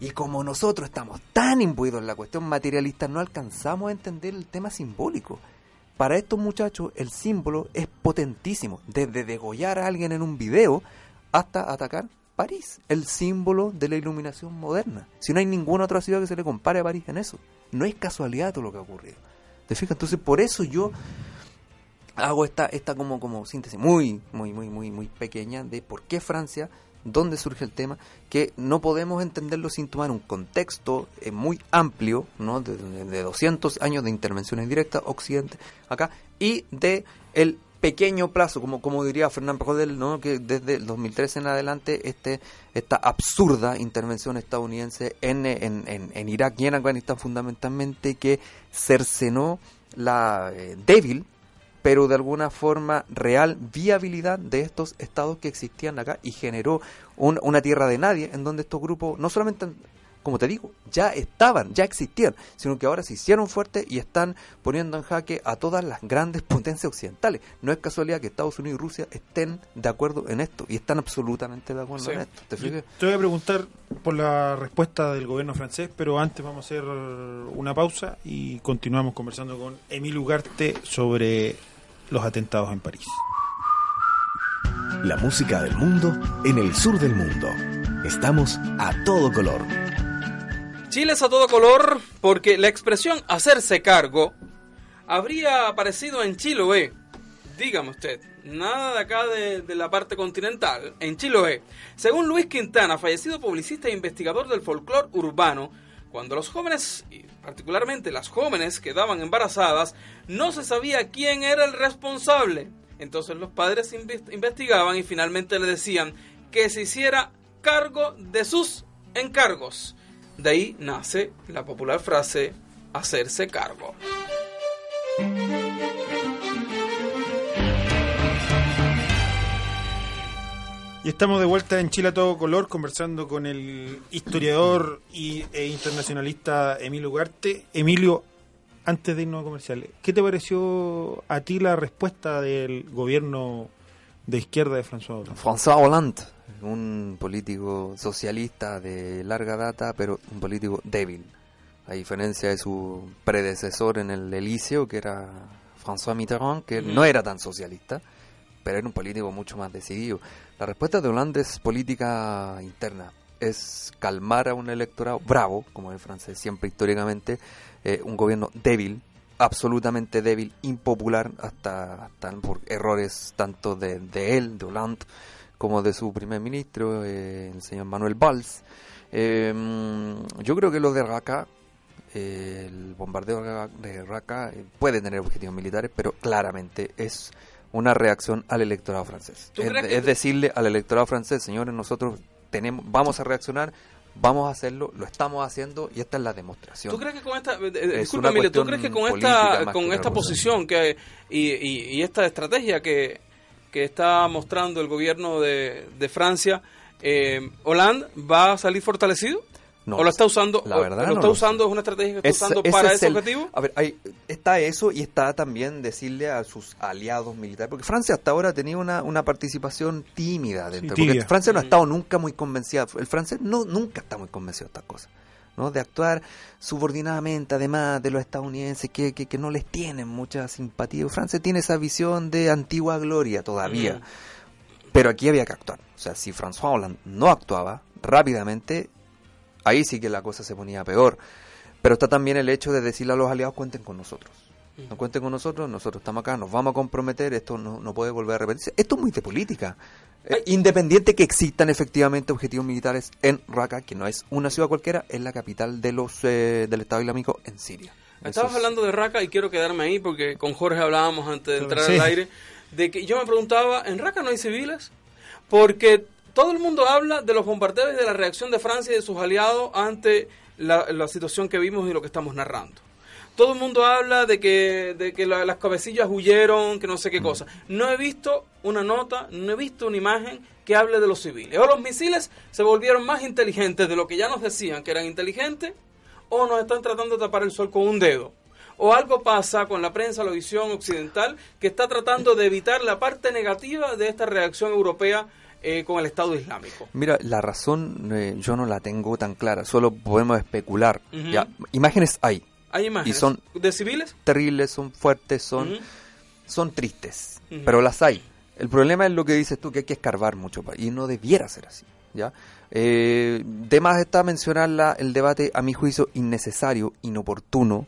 Y como nosotros estamos tan imbuidos en la cuestión materialista, no alcanzamos a entender el tema simbólico. Para estos muchachos el símbolo es potentísimo, desde degollar a alguien en un video hasta atacar París, el símbolo de la iluminación moderna. Si no hay ninguna otra ciudad que se le compare a París en eso. No es casualidad todo lo que ha ocurrido. ¿Te fijas? Entonces por eso yo hago esta, esta como, como síntesis muy, muy, muy, muy, muy pequeña de por qué Francia, dónde surge el tema, que no podemos entenderlo sin tomar un contexto eh, muy amplio, ¿no? De, de- de 200 años de intervenciones directas, Occidente, acá, y de el pequeño plazo, como, como diría Fernando Rodel, ¿no? que desde el 2013 en adelante este, esta absurda intervención estadounidense en, en, en, en Irak y en Afganistán fundamentalmente que cercenó la eh, débil pero de alguna forma real viabilidad de estos estados que existían acá y generó un- una tierra de nadie en donde estos grupos no solamente, como te digo, ya estaban, ya existían, sino que ahora se hicieron fuertes y están poniendo en jaque a todas las grandes [LAUGHS] potencias occidentales. No es casualidad que Estados Unidos y Rusia estén de acuerdo en esto y están absolutamente de acuerdo Sí. en esto. ¿Te fijas? Te voy a preguntar por la respuesta del gobierno francés, pero antes vamos a hacer una pausa y continuamos conversando con Emil Ugarte sobre los atentados en París. La música del mundo en el sur del mundo. Estamos a todo color. Chile es a todo color porque la expresión hacerse cargo habría aparecido en Chiloé. Dígame usted, nada de acá de, la parte continental, en Chiloé. Según Luis Quintana, fallecido publicista e investigador del folclore urbano, cuando los jóvenes, y particularmente las jóvenes, quedaban embarazadas, no se sabía quién era el responsable. Entonces los padres inves- investigaban y finalmente le decían que se hiciera cargo de sus encargos. De ahí nace la popular frase hacerse cargo. Y estamos de vuelta en Chile a todo color conversando con el historiador y, e internacionalista Emilio Ugarte. Emilio, antes de irnos a comerciales, ¿qué te pareció a ti la respuesta del gobierno de izquierda de François Hollande? François Hollande, un político socialista de larga data, pero un político débil. A diferencia de su predecesor en el Elíseo, que era François Mitterrand, que no era tan socialista, pero era un político mucho más decidido. La respuesta de Hollande es política interna, es calmar a un electorado bravo, como es el francés siempre históricamente, eh, un gobierno débil, absolutamente débil, impopular, hasta, hasta por errores tanto de, de él, de Hollande, como de su primer ministro, eh, el señor Manuel Valls. Eh, yo creo que lo de Raqqa, eh, el bombardeo de Raqqa- eh, puede tener objetivos militares, pero claramente es una reacción al electorado francés. ¿Tú Es, decirle al electorado francés, señores, nosotros tenemos, vamos a reaccionar, vamos a hacerlo, lo estamos haciendo y esta es la demostración. ¿Tú crees que con esta, eh, eh, Es ¿tú crees que con esta, con esta posición que y, y- y esta estrategia que, que está mostrando el gobierno de, de Francia, eh, Hollande va a salir fortalecido? No ¿O lo está usando? la o- verdad ¿Lo no está lo usando? sé. ¿Es una estrategia que está usando ese para es ese el- objetivo? A ver, hay- está eso y está también decirle a sus aliados militares, porque Francia hasta ahora ha tenido una, una participación tímida dentro, Sí, porque. Francia no ha Mm. estado nunca muy convencida, el francés no nunca está muy convencido de estas cosas. ¿No? de actuar subordinadamente además de los estadounidenses que, que, que no les tienen mucha simpatía. Francia tiene esa visión de antigua gloria todavía. Mm. Pero aquí había que actuar. O sea, si François Hollande no actuaba rápidamente, ahí sí que la cosa se ponía peor. Pero está también el hecho de decirle a los aliados, cuenten con nosotros. No cuenten con nosotros, nosotros estamos acá, nos vamos a comprometer, esto no, no puede volver a repetirse. Esto es muy de política. Eh, independiente que existan efectivamente objetivos militares en Raqqa, que no es una ciudad cualquiera, es la capital de los eh, del Estado Islámico en Siria. Estabas es- hablando de Raqqa y quiero quedarme ahí porque con Jorge hablábamos antes de entrar Sí. al aire de que yo me preguntaba, ¿en Raqqa no hay civiles? Porque todo el mundo habla de los bombardeos y de la reacción de Francia y de sus aliados ante la, la situación que vimos y lo que estamos narrando. Todo el mundo habla de que, de que la- las cabecillas huyeron, que no sé qué Mm. cosa. No he visto una nota, no he visto una imagen que hable de los civiles. O los misiles se volvieron más inteligentes de lo que ya nos decían que eran inteligentes, o nos están tratando de tapar el sol con un dedo. O algo pasa con la prensa, la visión occidental, que está tratando de evitar la parte negativa de esta reacción europea eh, con el Estado Islámico. Mira, la razón eh, yo no la tengo tan clara, solo podemos especular. Ya, imágenes hay, Hay imágenes. Y son- ¿De civiles? terribles, son fuertes, son, Ujú. son tristes, Ujú. pero las hay. El problema es lo que dices tú, que hay que escarbar mucho, y no debiera ser así. ¿ya? Eh, de más está mencionar la- el debate, a mi juicio, innecesario, inoportuno,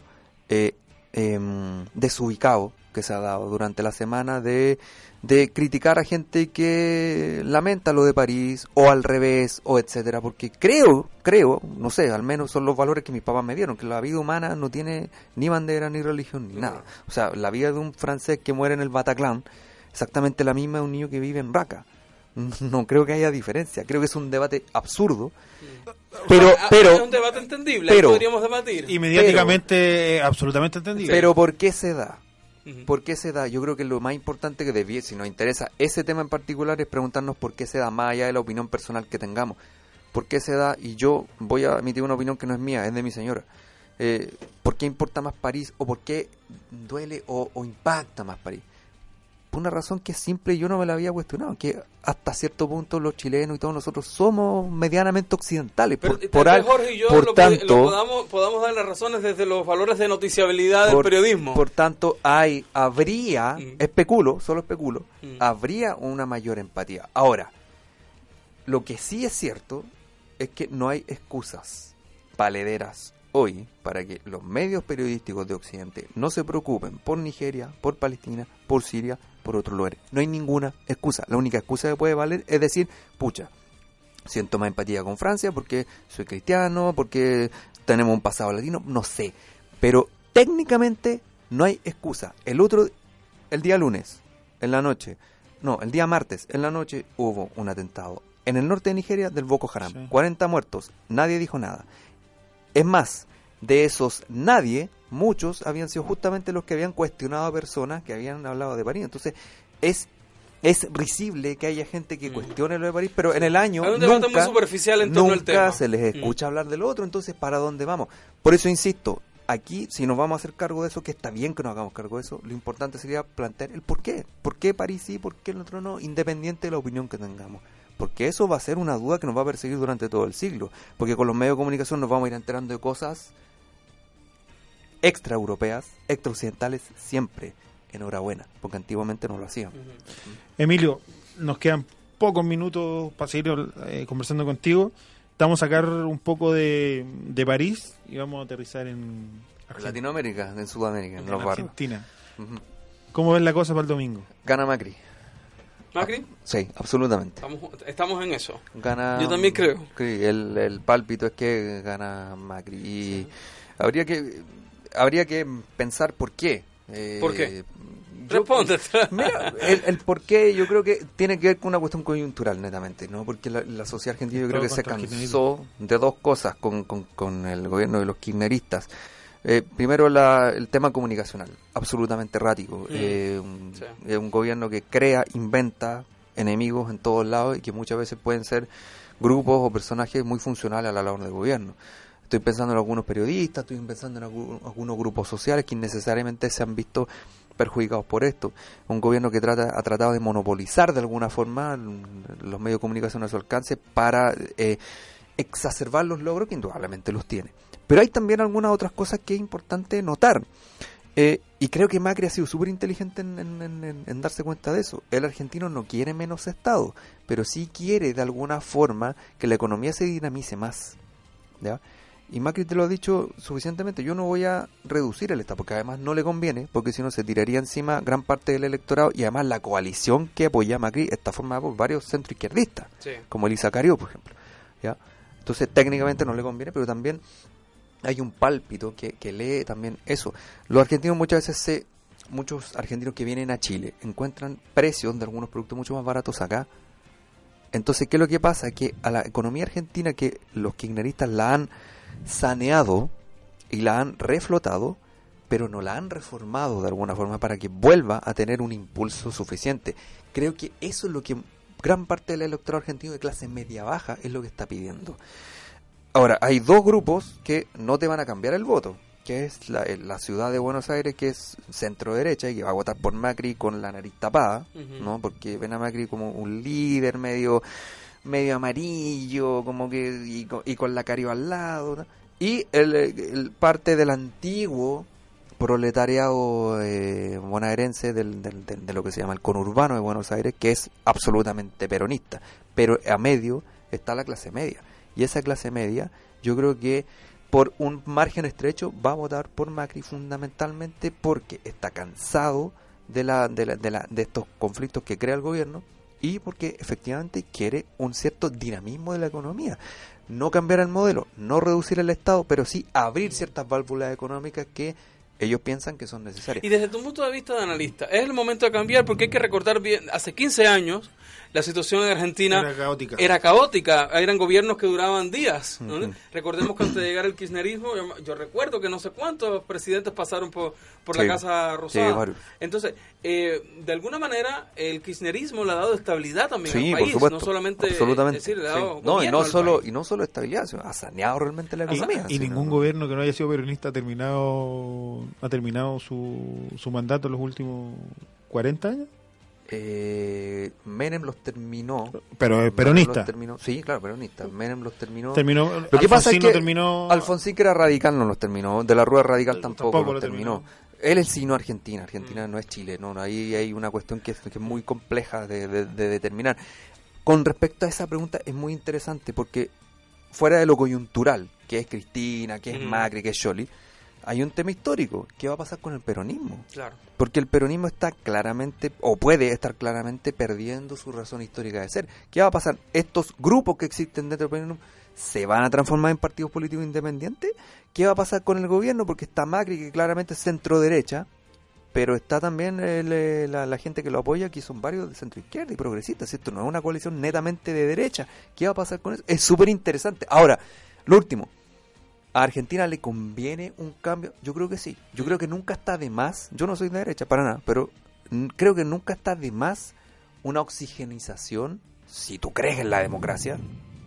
eh, em, desubicado que se ha dado durante la semana de, de criticar a gente que lamenta lo de París o al revés o etcétera porque creo creo no sé al menos son los valores que mis papás me dieron que la vida humana no tiene ni bandera ni religión ni nada o sea la vida de un francés que muere en el Bataclan exactamente la misma de un niño que vive en Raca [LAUGHS] no creo que haya diferencia creo que es un debate absurdo pero pero Es un debate entendible, pero- podríamos debatir. Y mediáticamente, eh, absolutamente entendible. pero ¿por qué se da? ¿Por qué se da? Yo creo que lo más importante que debía, si nos interesa ese tema en particular, es preguntarnos por qué se da, más allá de la opinión personal que tengamos. ¿Por qué se da? Y yo voy a emitir una opinión que no es mía, es de mi señora. Eh, ¿Por qué importa más París? ¿O por qué duele o impacta más París? Por una razón que es simple yo no me la había cuestionado, que hasta cierto punto los chilenos y todos nosotros somos medianamente occidentales. Pero por, tal por vez al- Jorge y yo por lo, tanto, lo podamos, podamos dar las razones desde los valores de noticiabilidad del periodismo. Por tanto, hay, habría, Mm. especulo, solo especulo, Mm. habría una mayor empatía. Ahora, lo que sí es cierto es que no hay excusas palederas hoy para que los medios periodísticos de Occidente no se preocupen por Nigeria, por Palestina, por Siria, por otros lugares. No hay ninguna excusa. La única excusa que puede valer es decir, pucha, siento más empatía con Francia porque soy cristiano, porque tenemos un pasado latino, no sé. Pero técnicamente no hay excusa. El otro, el día lunes, en la noche, no, el día martes, en la noche, hubo un atentado en el norte de Nigeria del Boko Haram. Sí. 40 muertos, nadie dijo nada. Es más, de esos nadie, muchos habían sido justamente los que habían cuestionado a personas que habían hablado de París. Entonces, es es risible que haya gente que Mm. cuestione lo de París, pero en el año nunca, muy superficial en torno al tema. se les Mm. escucha hablar de lo otro, entonces ¿para dónde vamos? Por eso insisto, aquí si nos vamos a hacer cargo de eso, que está bien que nos hagamos cargo de eso, lo importante sería plantear el por qué, por qué París sí, por qué el otro no, independiente de la opinión que tengamos. Porque eso va a ser una duda que nos va a perseguir durante todo el siglo. Porque con los medios de comunicación nos vamos a ir enterando de cosas extra europeas, extra occidentales, siempre. Enhorabuena, porque antiguamente no lo hacían. Emilio, nos quedan pocos minutos para seguir eh, conversando contigo. Vamos a sacar un poco de, de París y vamos a aterrizar en Argentina. Latinoamérica, en Sudamérica, en En los barrios. Argentina. ¿Cómo ves la cosa para el domingo? Gana Macri. Macri, Sí, absolutamente. estamos, estamos en eso. Gana, Yo también creo. El, el pálpito es que gana Macri. Y habría que habría que pensar por qué. Eh, ¿Por qué? yo- Responde. [LAUGHS] Mira, el, el por qué yo creo que tiene que ver con una cuestión coyuntural, netamente, ¿no? Porque la, la sociedad argentina yo creo que se cansó de dos cosas con, con, con el gobierno de los kirchneristas. Eh, primero, la, el tema comunicacional, absolutamente errático. Eh, un, sí. un gobierno que crea, inventa enemigos en todos lados y que muchas veces pueden ser grupos o personajes muy funcionales a la labor del gobierno. Estoy pensando en algunos periodistas, estoy pensando en algu- algunos grupos sociales que innecesariamente se han visto perjudicados por esto. Un gobierno que trata, ha tratado de monopolizar de alguna forma los medios de comunicación a su alcance para eh, exacerbar los logros que indudablemente los tiene. Pero hay también algunas otras cosas que es importante notar. Eh, y creo que Macri ha sido súper inteligente en, en- en- en- en darse cuenta de eso. El argentino no quiere menos Estado, pero sí quiere de alguna forma que la economía se dinamice más. ¿ya? Y Macri te lo ha dicho suficientemente, yo no voy a reducir el Estado, porque además no le conviene, porque si no se tiraría encima gran parte del electorado y además la coalición que apoya a Macri está formada por varios centroizquierdistas, Sí. como Elisa Cario, por ejemplo. ¿ya? Entonces técnicamente no le conviene, pero también hay un pálpito que, que lee también eso. Los argentinos muchas veces se, muchos argentinos que vienen a Chile encuentran precios de algunos productos mucho más baratos acá. Entonces, ¿qué es lo que pasa? Que a la economía argentina que los kirchneristas la han saneado y la han reflotado, pero no la han reformado de alguna forma para que vuelva a tener un impulso suficiente. Creo que eso es lo que gran parte del electorado argentino de clase media-baja es lo que está pidiendo. Ahora, hay dos grupos que no te van a cambiar el voto. que es la, eh, la ciudad de Buenos Aires, que es centro derecha y que va a votar por Macri con la nariz tapada. ¿no? Porque ven a Macri como un líder medio medio amarillo, como que y, y con la cariba al lado, y el, el parte del antiguo proletariado eh, bonaerense del, del- del- de lo que se llama el conurbano de Buenos Aires, que es absolutamente peronista, pero a medio está la clase media, y esa clase media yo creo que por un margen estrecho va a votar por Macri fundamentalmente porque está cansado de, la, de, la- de, la- de estos conflictos que crea el gobierno y porque efectivamente quiere un cierto dinamismo de la economía. No cambiar el modelo, no reducir el Estado, pero sí abrir ciertas válvulas económicas que ellos piensan que son necesarias. Y desde tu punto de vista de analista, es el momento de cambiar porque hay que recordar bien, hace 15 años la situación en Argentina Era caótica. era caótica, eran gobiernos que duraban días. Recordemos que antes de llegar el kirchnerismo, yo, yo recuerdo que no sé cuántos presidentes pasaron por, por Sí, la Casa Rosada. sí. Entonces, eh, de alguna manera, el kirchnerismo le ha dado estabilidad también Sí, al por país, supuesto, no solamente absolutamente. es decir, le ha dado Sí. No, y no al solo país. y no solo estabilidad, sino ha saneado realmente la economía. y ningún no- gobierno que no haya sido peronista ha terminado ha terminado su, su mandato en los últimos 40 años. Eh, Menem los terminó. Pero peronista. los terminó- sí, claro, peronista. Menem los terminó. Terminó, Lo que pasa es que terminó Alfonsín, que era radical, no los terminó. De la Rueda Radical tampoco, tampoco los lo terminó. terminó. Él es sino Argentina. Argentina no es Chile. No, no, ahí hay una cuestión que es, que es muy compleja de, de- de determinar. Con respecto a esa pregunta, es muy interesante porque fuera de lo coyuntural, que es Cristina, que es Ujú. Macri, que es Scioli, hay un tema histórico. ¿Qué va a pasar con el peronismo? Claro. Porque el peronismo está claramente, o puede estar claramente perdiendo su razón histórica de ser. ¿Qué va a pasar? Estos grupos que existen dentro del peronismo se van a transformar en partidos políticos independientes. ¿Qué va a pasar con el gobierno? Porque está Macri, que claramente es centro derecha, pero está también el, eh, la, la gente que lo apoya, que son varios de centro izquierda y progresistas. ¿cierto? No es una coalición netamente de derecha. ¿Qué va a pasar con eso? Es súper interesante. Ahora, lo último. ¿A Argentina le conviene un cambio? Yo creo que sí. Yo creo que nunca está de más. Yo no soy de derecha para nada, pero creo que nunca está de más una oxigenización. Si tú crees en la democracia,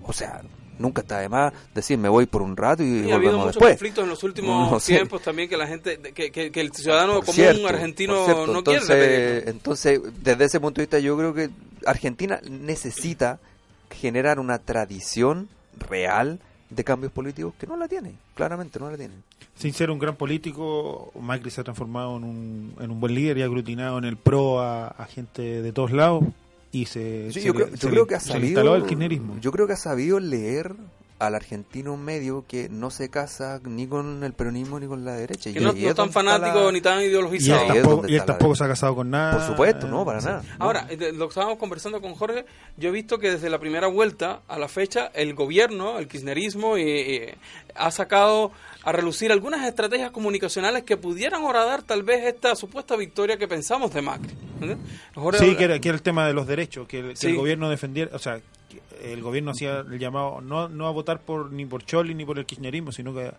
o sea, nunca está de más decir me voy por un rato y, Y ha habido muchos después. conflictos en los últimos [LAUGHS] No sé. tiempos también que la gente, que, que- que el ciudadano Por común cierto, argentino cierto. no quiere entonces, desde ese punto de vista, yo creo que Argentina necesita generar una tradición real de cambios políticos que no la tiene, claramente no la tiene. Sin ser un gran político, Macri se ha transformado en un, en un buen líder y ha aglutinado en el pro a, a gente de todos lados y se, Sí, se yo creo, se yo le- creo que ha sabido el kirchnerismo. yo creo que ha sabido leer al argentino medio que no se casa ni con el peronismo ni con la derecha. Que Y no, es tan fanático la- ni tan y él ideologizado. tampoco, y él tampoco se ha casado con nada. Por supuesto, no, para Sí. nada. Ahora, eh, lo que estábamos conversando con Jorge, yo he visto que desde la primera vuelta a la fecha, el gobierno, el kirchnerismo, eh, eh, ha sacado a relucir algunas estrategias comunicacionales que pudieran horadar tal vez esta supuesta victoria que pensamos de Macri. Sí, que era, que era el tema de los derechos, que, el- que el gobierno defendiera, o sea, el gobierno hacía el llamado no, no a votar por ni por Choli ni por el kirchnerismo, sino que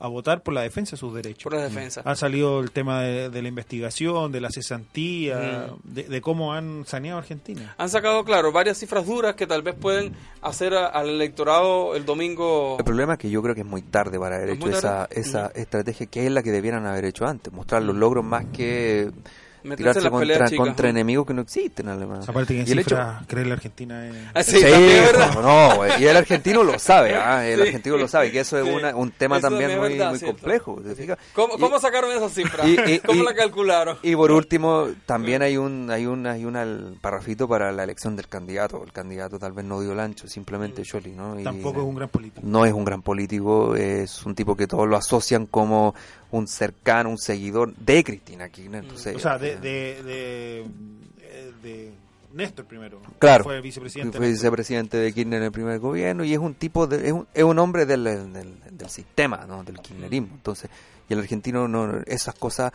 a votar por la defensa de sus derechos. por la defensa. Ha salido el tema de, de la investigación, de la cesantía, Mm. de, de cómo han saneado a Argentina. Han sacado, claro, varias cifras duras que tal vez pueden hacer a- al electorado el domingo. El problema es que yo creo que es muy tarde para haber ¿Es hecho esa, esa estrategia que es la que debieran haber hecho antes, mostrar los logros más que tirarse peleas contra, enemigos que no existen además. Aparte que en Y el hecho- cifras, creer la Argentina es... Ah, sí, Sí, también es verdad. no, güey, y el argentino lo sabe, ah, el Sí. argentino lo sabe, que eso es Sí. una- un tema Eso también muy, verdad, muy complejo. ¿Cómo, Y- cómo sacaron esa cifra? y- y- [LAUGHS] ¿Cómo y- la calcularon? Y por último, también hay un hay un hay un al- parrafito para la elección del candidato. El candidato tal vez no dio el ancho, simplemente Mm. Scioli, ¿no? Y Tampoco es un gran político. no es un gran político, es un tipo que todos lo asocian como un cercano, un seguidor de Cristina Kirchner. Entonces, O sea, de, de, de, de Néstor primero. Claro. Fue vicepresidente. fue vicepresidente de Kirchner en el primer gobierno y es un tipo de, es un, es un hombre del, del, del sistema, ¿no? del kirchnerismo. Entonces, y el argentino no esas cosas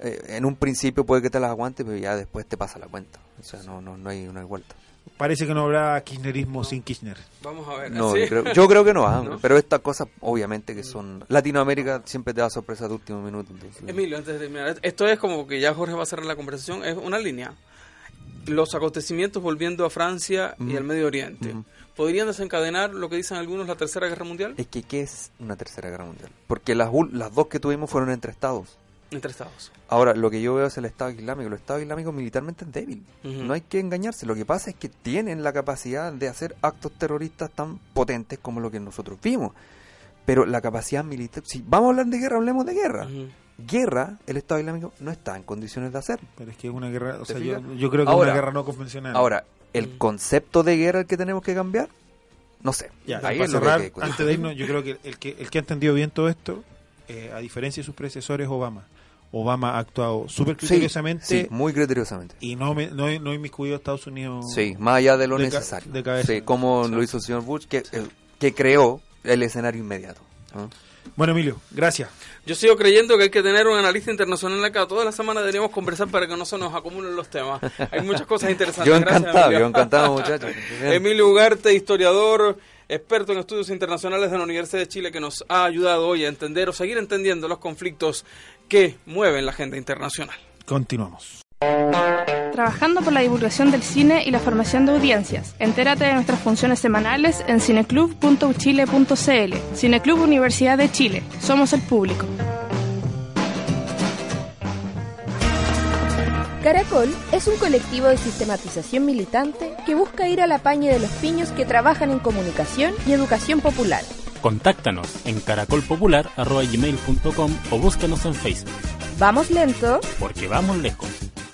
eh, en un principio puede que te las aguante, pero ya después te pasa la cuenta. O sea, no no no hay no hay vuelta. Parece que no habrá kirchnerismo sin Kirchner. Vamos a ver. No, ¿sí? yo creo, yo creo que no, ah, ¿No? pero estas cosas obviamente que son Latinoamérica siempre te da sorpresa de último minuto. entonces- Emilio, antes de terminar, esto es como que ya Jorge va a cerrar la conversación, es una línea. los acontecimientos volviendo a Francia y al Medio Oriente Ujú. podrían desencadenar lo que dicen algunos la Tercera Guerra Mundial Es que, ¿qué es una tercera guerra mundial? Porque las, ul- las dos que tuvimos fueron entre estados. Entre Estados. Ahora, lo que yo veo es el Estado Islámico. El Estado Islámico militarmente es débil. No hay que engañarse. Lo que pasa es que tienen la capacidad de hacer actos terroristas tan potentes como lo que nosotros vimos. Pero la capacidad militar... Si vamos a hablar de guerra, hablemos de guerra. Guerra, el Estado Islámico no está en condiciones de hacer. Pero es que es una guerra, o ¿Te sea, yo, creo que es Ahora- una guerra no convencional. Ahora, el Mm. concepto de guerra el que tenemos que cambiar, no sé. Ya, Ahí es lo que cerrar, hay que antes de irnos, yo creo que el que, el que ha entendido bien todo esto, eh, a diferencia de sus predecesores, Obama. Obama ha actuado súper criteriosamente sí, muy criteriosamente. y no, me, no, no inmiscuido a Estados Unidos. Sí, más allá de lo de ca- necesario. de cabeza. Sí, como lo hizo el señor Bush, que, que creó el escenario inmediato. ¿no? Bueno, Emilio, gracias. Yo sigo creyendo que hay que tener un analista internacional acá. Toda la semana deberíamos conversar para que no se nos acumulen los temas. Hay muchas cosas interesantes. Yo Gracias, encantado, Emilio. yo encantado, muchachos. [LAUGHS] Emilio Ugarte, historiador, experto en estudios internacionales de la Universidad de Chile, que nos ha ayudado hoy a entender o seguir entendiendo los conflictos que mueven la agenda internacional. Continuamos. Trabajando por la divulgación del cine y la formación de audiencias. Entérate de nuestras funciones semanales en cineclub.uchile.cl. Cineclub Universidad de Chile. Somos el público. Caracol es un colectivo de sistematización militante que busca ir a la paña de los piños que trabajan en comunicación y educación popular. Contáctanos en caracolpopular.gmail.com o búscanos en Facebook, Vamos lento, porque vamos lejos.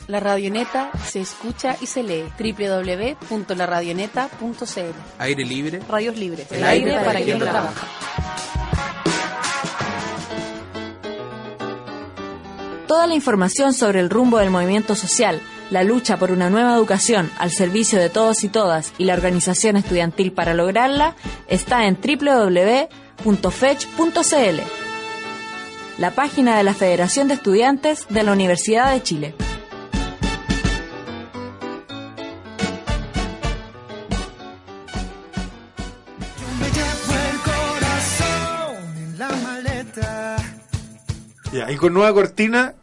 La Radioneta se escucha y se lee. www.laradioneta.cl Aire libre. Radios libres. El El aire aire para para quien quien lo trabaja. Toda la información sobre el rumbo del movimiento social, la lucha por una nueva educación al servicio de todos y todas y la organización estudiantil para lograrla está en www.fech.cl, la página de la Federación de Estudiantes de la Universidad de Chile. Ya, y con nueva cortina,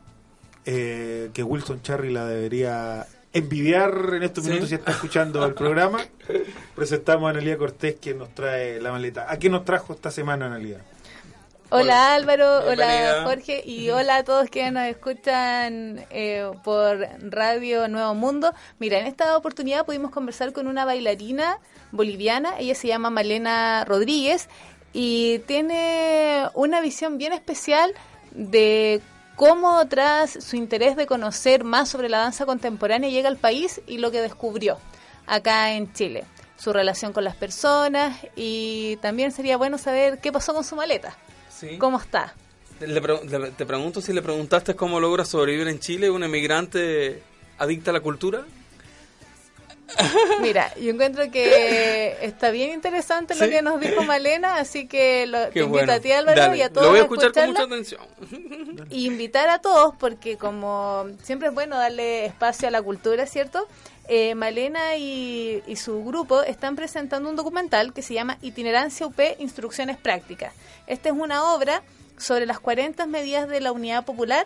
eh, que Wilson Charry la debería envidiar en estos Sí. minutos si está escuchando el programa, [LAUGHS] presentamos a Analia Cortés, que nos trae la maleta. ¿A qué nos trajo esta semana, Analia? Hola Álvaro, Bienvenida. hola Jorge y hola a todos quienes nos escuchan eh, por Radio Nuevo Mundo. Mira, en esta oportunidad pudimos conversar con una bailarina boliviana, ella se llama Malena Rodríguez y tiene una visión bien especial de cómo tras su interés de conocer más sobre la danza contemporánea llega al país y lo que descubrió acá en Chile, su relación con las personas y también sería bueno saber qué pasó con su maleta. Sí. ¿Cómo está? Le pre- le- te pregunto si le preguntaste cómo logra sobrevivir en Chile un emigrante adicta a la cultura. Mira, yo encuentro que [LAUGHS] está bien interesante lo Sí. que nos dijo Malena, así que lo, te invito bueno. a ti Álvaro Dale, y a todos Lo voy a a escuchar con escucharla. mucha atención. [LAUGHS] y invitar a todos, porque como siempre es bueno darle espacio a la cultura, ¿cierto? Eh, Malena y, y su grupo están presentando un documental que se llama Itinerancia UP Instrucciones Prácticas. Esta es una obra sobre las 40 medidas de la Unidad Popular.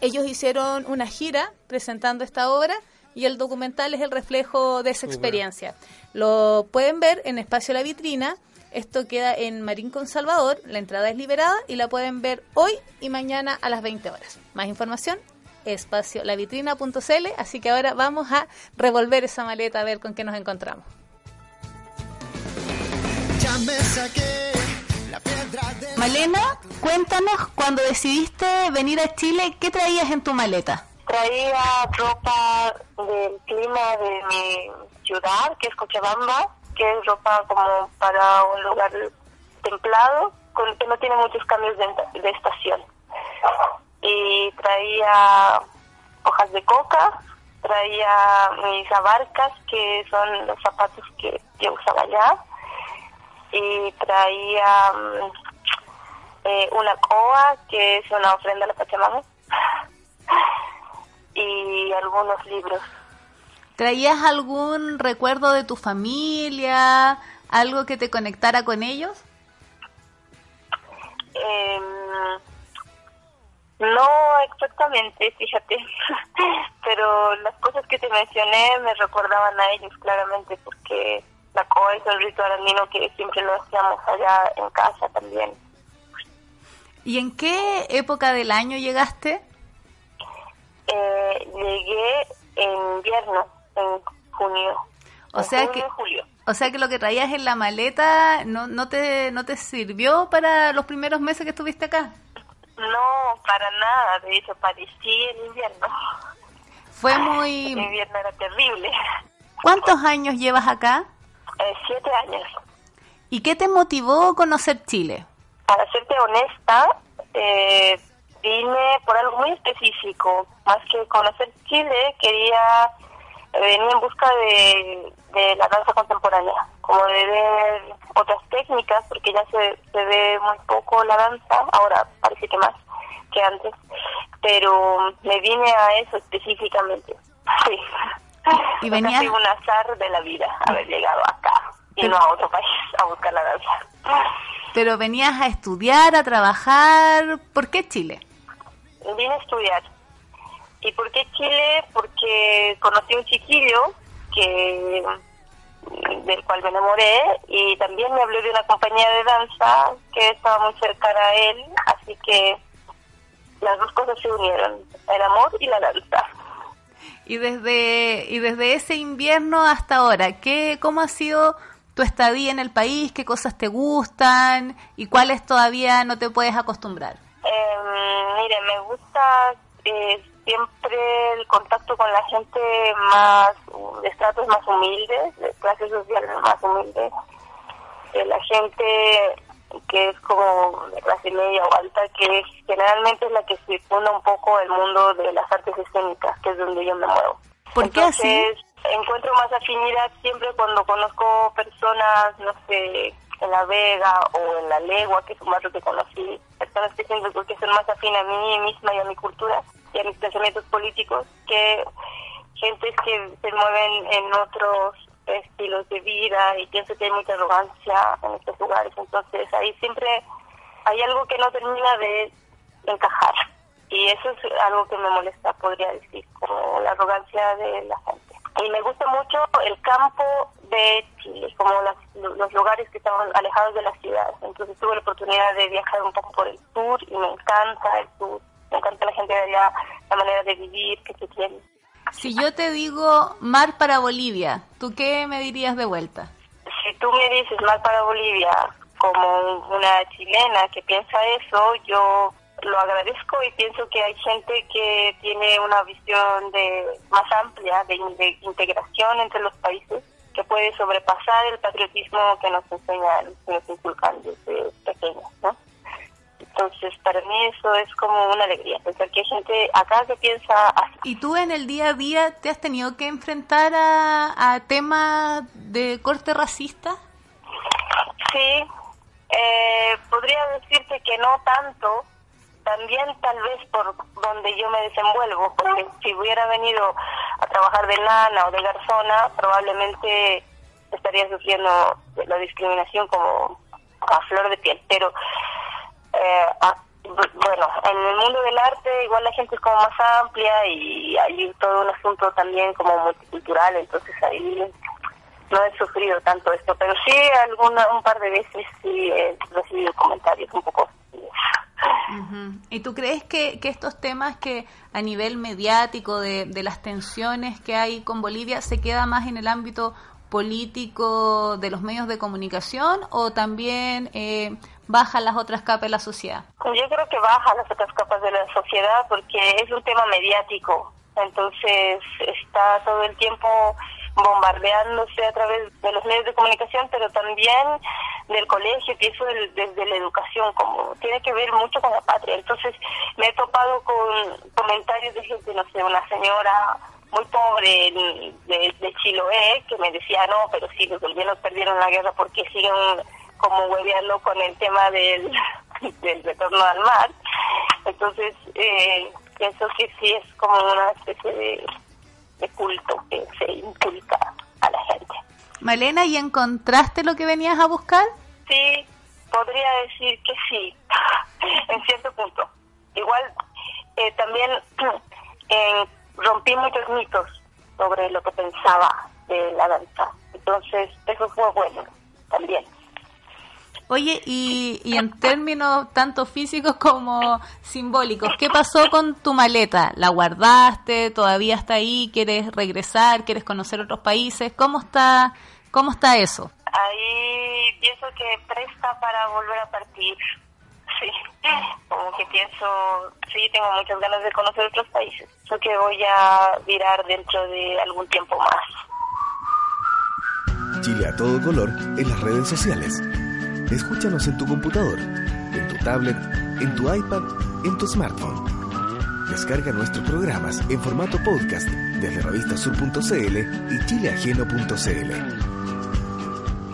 Ellos hicieron una gira presentando esta obra y el documental es el reflejo de esa experiencia. Lo pueden ver en Espacio La Vitrina. Esto queda en Marín con Salvador. La entrada es liberada y la pueden ver hoy y mañana a las 20 horas. Más información, espaciolavitrina.cl. Así que ahora vamos a revolver esa maleta a ver con qué nos encontramos. Ya me saqué la piedra de Malena, cuéntanos, cuando decidiste venir a Chile, ¿qué traías en tu maleta? Traía ropa del clima de mi ciudad, que es Cochabamba, que es ropa como para un lugar templado, con, que no tiene muchos cambios de, de estación. Y traía hojas de coca, traía mis abarcas, que son los zapatos que yo usaba allá, y traía mm, eh, una coa, que es una ofrenda a la Pachamama, y algunos libros. ¿Traías algún recuerdo de tu familia? ¿Algo que te conectara con ellos? Em, No exactamente, fíjate, [LAUGHS] pero las cosas que te mencioné me recordaban a ellos claramente porque la coa es el ritual andino que siempre lo hacíamos allá en casa también. ¿Y en qué época del año llegaste? Eh, llegué en invierno, en junio. O en sea junio que julio. o sea que lo que traías en la maleta no, no te no te sirvió para los primeros meses que estuviste acá. No, para nada, de hecho padecí el invierno. Fue muy [LAUGHS] El invierno era terrible. ¿Cuántos años llevas acá? Eh, siete años. ¿Y qué te motivó conocer Chile? Para serte honesta, eh, vine por algo muy específico. Más que conocer Chile, quería venir en busca de, de la danza contemporánea, como de ver otras técnicas, porque ya se, se ve muy poco la danza, ahora parece que más que antes, pero me vine a eso específicamente. [LAUGHS] Sí. Y Ha venías- sido un azar de la vida haber llegado acá y no a otro país a buscar la danza. Pero venías a estudiar, a trabajar. ¿Por qué Chile? Vine a estudiar. ¿Y por qué Chile? Porque conocí un chiquillo que del cual me enamoré y también me habló de una compañía de danza que estaba muy cercana a él, así que las dos cosas se unieron, el amor y la danza. Y desde y desde ese invierno hasta ahora, ¿qué cómo ha sido tu estadía en el país? ¿Qué cosas te gustan y cuáles todavía no te puedes acostumbrar? Eh, mire, me gusta eh, siempre el contacto con la gente más, de estratos más humildes, de clases sociales más humildes, de la gente que es como de clase media o alta, que generalmente es la que circunda un poco el mundo de las artes escénicas, que es donde yo me muevo. ¿Por qué así? Entonces, encuentro más afinidad siempre cuando conozco personas, no sé, en La Vega o en La Legua, que es un barrio que conocí, personas que siento que son más afín a mí misma y a mi cultura y a mis pensamientos políticos que gentes que se mueven en otros estilos de vida y pienso que hay mucha arrogancia en estos lugares. Entonces ahí siempre hay algo que no termina de encajar. Y eso es algo que me molesta, podría decir, como la arrogancia de la gente. Y me gusta mucho el campo de Chile, como las- los lugares que estaban alejados de las ciudades. Entonces tuve la oportunidad de viajar un poco por el sur y me encanta el sur. Me encanta la gente de allá, la manera de vivir que se tiene. Si yo te digo mar para Bolivia, ¿tú qué me dirías de vuelta? si tú me dices mal para Bolivia como una chilena que piensa eso, yo lo agradezco y pienso que hay gente que tiene una visión de más amplia de, de integración entre los países que puede sobrepasar el patriotismo que nos enseñan, que nos inculcan desde pequeños, ¿no? Entonces, para mí eso es como una alegría, pensar que hay gente acá que piensa así. ¿Y tú en el día a día te has tenido que enfrentar a, a temas de corte racista? Sí, eh, podría decirte que no tanto, también tal vez por donde yo me desenvuelvo, porque si hubiera venido a trabajar de nana o de garzona, probablemente estaría sufriendo la discriminación como a flor de piel, pero eh, ah, bu- bueno, en el mundo del arte igual la gente es como más amplia y hay todo un asunto también como multicultural, entonces ahí no he sufrido tanto esto, pero sí alguna un par de veces sí he recibido comentarios un poco. ¿Y tú crees que, que estos temas que a nivel mediático de, de las tensiones que hay con Bolivia se queda más en el ámbito político de los medios de comunicación o también eh, bajan las otras capas de la sociedad? Yo creo que baja las otras capas de la sociedad porque es un tema mediático, entonces está todo el tiempo bombardeándose a través de los medios de comunicación, pero también del colegio, pienso del- desde la educación, como tiene que ver mucho con la patria. Entonces me he topado con comentarios de gente, no sé, una señora muy pobre de, Chiloé que me decía, no, pero sí, los bolivianos perdieron la guerra porque siguen como hueveando con el tema del, [LAUGHS] del retorno al mar. Entonces, eh, pienso que sí es como una especie de, de culto que se inculca a la gente. Malena, ¿y encontraste lo que venías a buscar? Sí, podría decir que sí, [LAUGHS] en cierto punto. Igual eh, también [CLEARS THROAT] eh, rompí muchos mitos sobre lo que pensaba de la danza. Entonces, eso fue bueno también. Oye, y, y en términos tanto físicos como simbólicos, ¿qué pasó con tu maleta? ¿La guardaste? ¿Todavía está ahí? ¿Quieres regresar? ¿Quieres conocer otros países? ¿Cómo está, cómo está eso? Ahí pienso que presta para volver a partir. Sí, como que pienso, sí, tengo muchas ganas de conocer otros países. Eso que voy a virar dentro de algún tiempo más. Chile a todo color en las redes sociales. Escúchanos en tu computador, en tu tablet, en tu iPad, en tu smartphone. Descarga nuestros programas en formato podcast desde revistasur.cl y chileajeno.cl.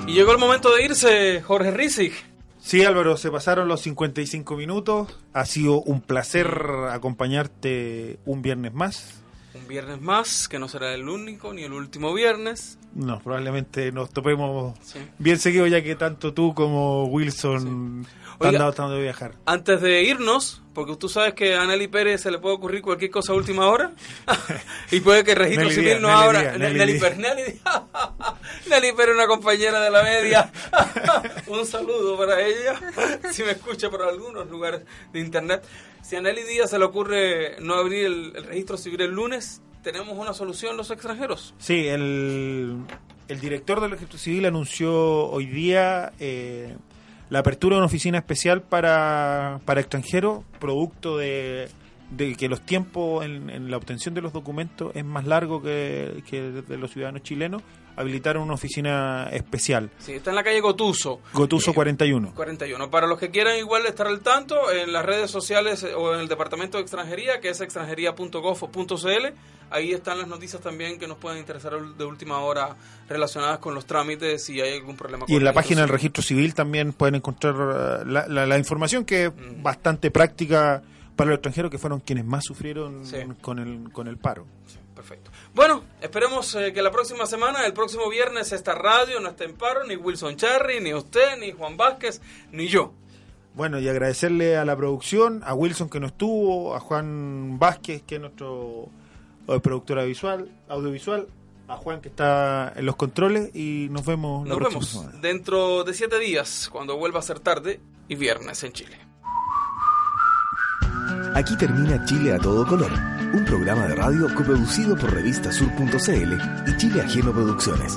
Y llegó el momento de irse, Jorge Rizig. Sí, Álvaro, se pasaron los 55 minutos. Ha sido un placer acompañarte un viernes más. Un viernes más, que no será el único ni el último viernes. No, probablemente nos topemos bien seguido, ya que tanto tú como Wilson han dado tratando de viajar. Antes de irnos, porque tú sabes que a Nelly Pérez se le puede ocurrir cualquier cosa a última hora, [LAUGHS] y puede que el registro Nelly civil no abra. Nelly, Nelly Nelly. Nelly Pérez, una compañera de la media. [LAUGHS] Un saludo para ella, [LAUGHS] si me escucha por algunos lugares de internet. Si a Nelly Díaz se le ocurre no abrir el, registro civil el lunes, tenemos una solución los extranjeros. Sí, el, director del registro civil anunció hoy día eh, la apertura de una oficina especial para, para extranjeros, producto de, que los tiempos en, en la obtención de los documentos es más largo que, que de los ciudadanos chilenos, habilitaron una oficina especial. Sí, está en la calle Gotuso. Gotuso 41. 41. Para los que quieran igual estar al tanto, en las redes sociales eh, o en el departamento de extranjería, que es extranjería.gov.cl, ahí están las noticias también que nos pueden interesar de última hora relacionadas con los trámites si hay algún problema. Y en la página del registro civil también pueden encontrar uh, la, la- la información que es bastante práctica para los extranjeros que fueron quienes más sufrieron Sí. con, el, con el paro. Perfecto. Bueno, esperemos eh, que la próxima semana, el próximo viernes, esta radio no esté en paro, ni Wilson Charry, ni usted, ni Juan Vázquez, ni yo. Bueno, y agradecerle a la producción, a Wilson que no estuvo, a Juan Vázquez, que es nuestro eh, productora visual, audiovisual, a Juan que está en los controles y nos vemos Nos vemos semana. dentro de siete días, cuando vuelva a ser tarde y viernes en Chile. Aquí termina Chile a todo color, un programa de radio coproducido por revistasur.cl y Chile Ajeno Producciones.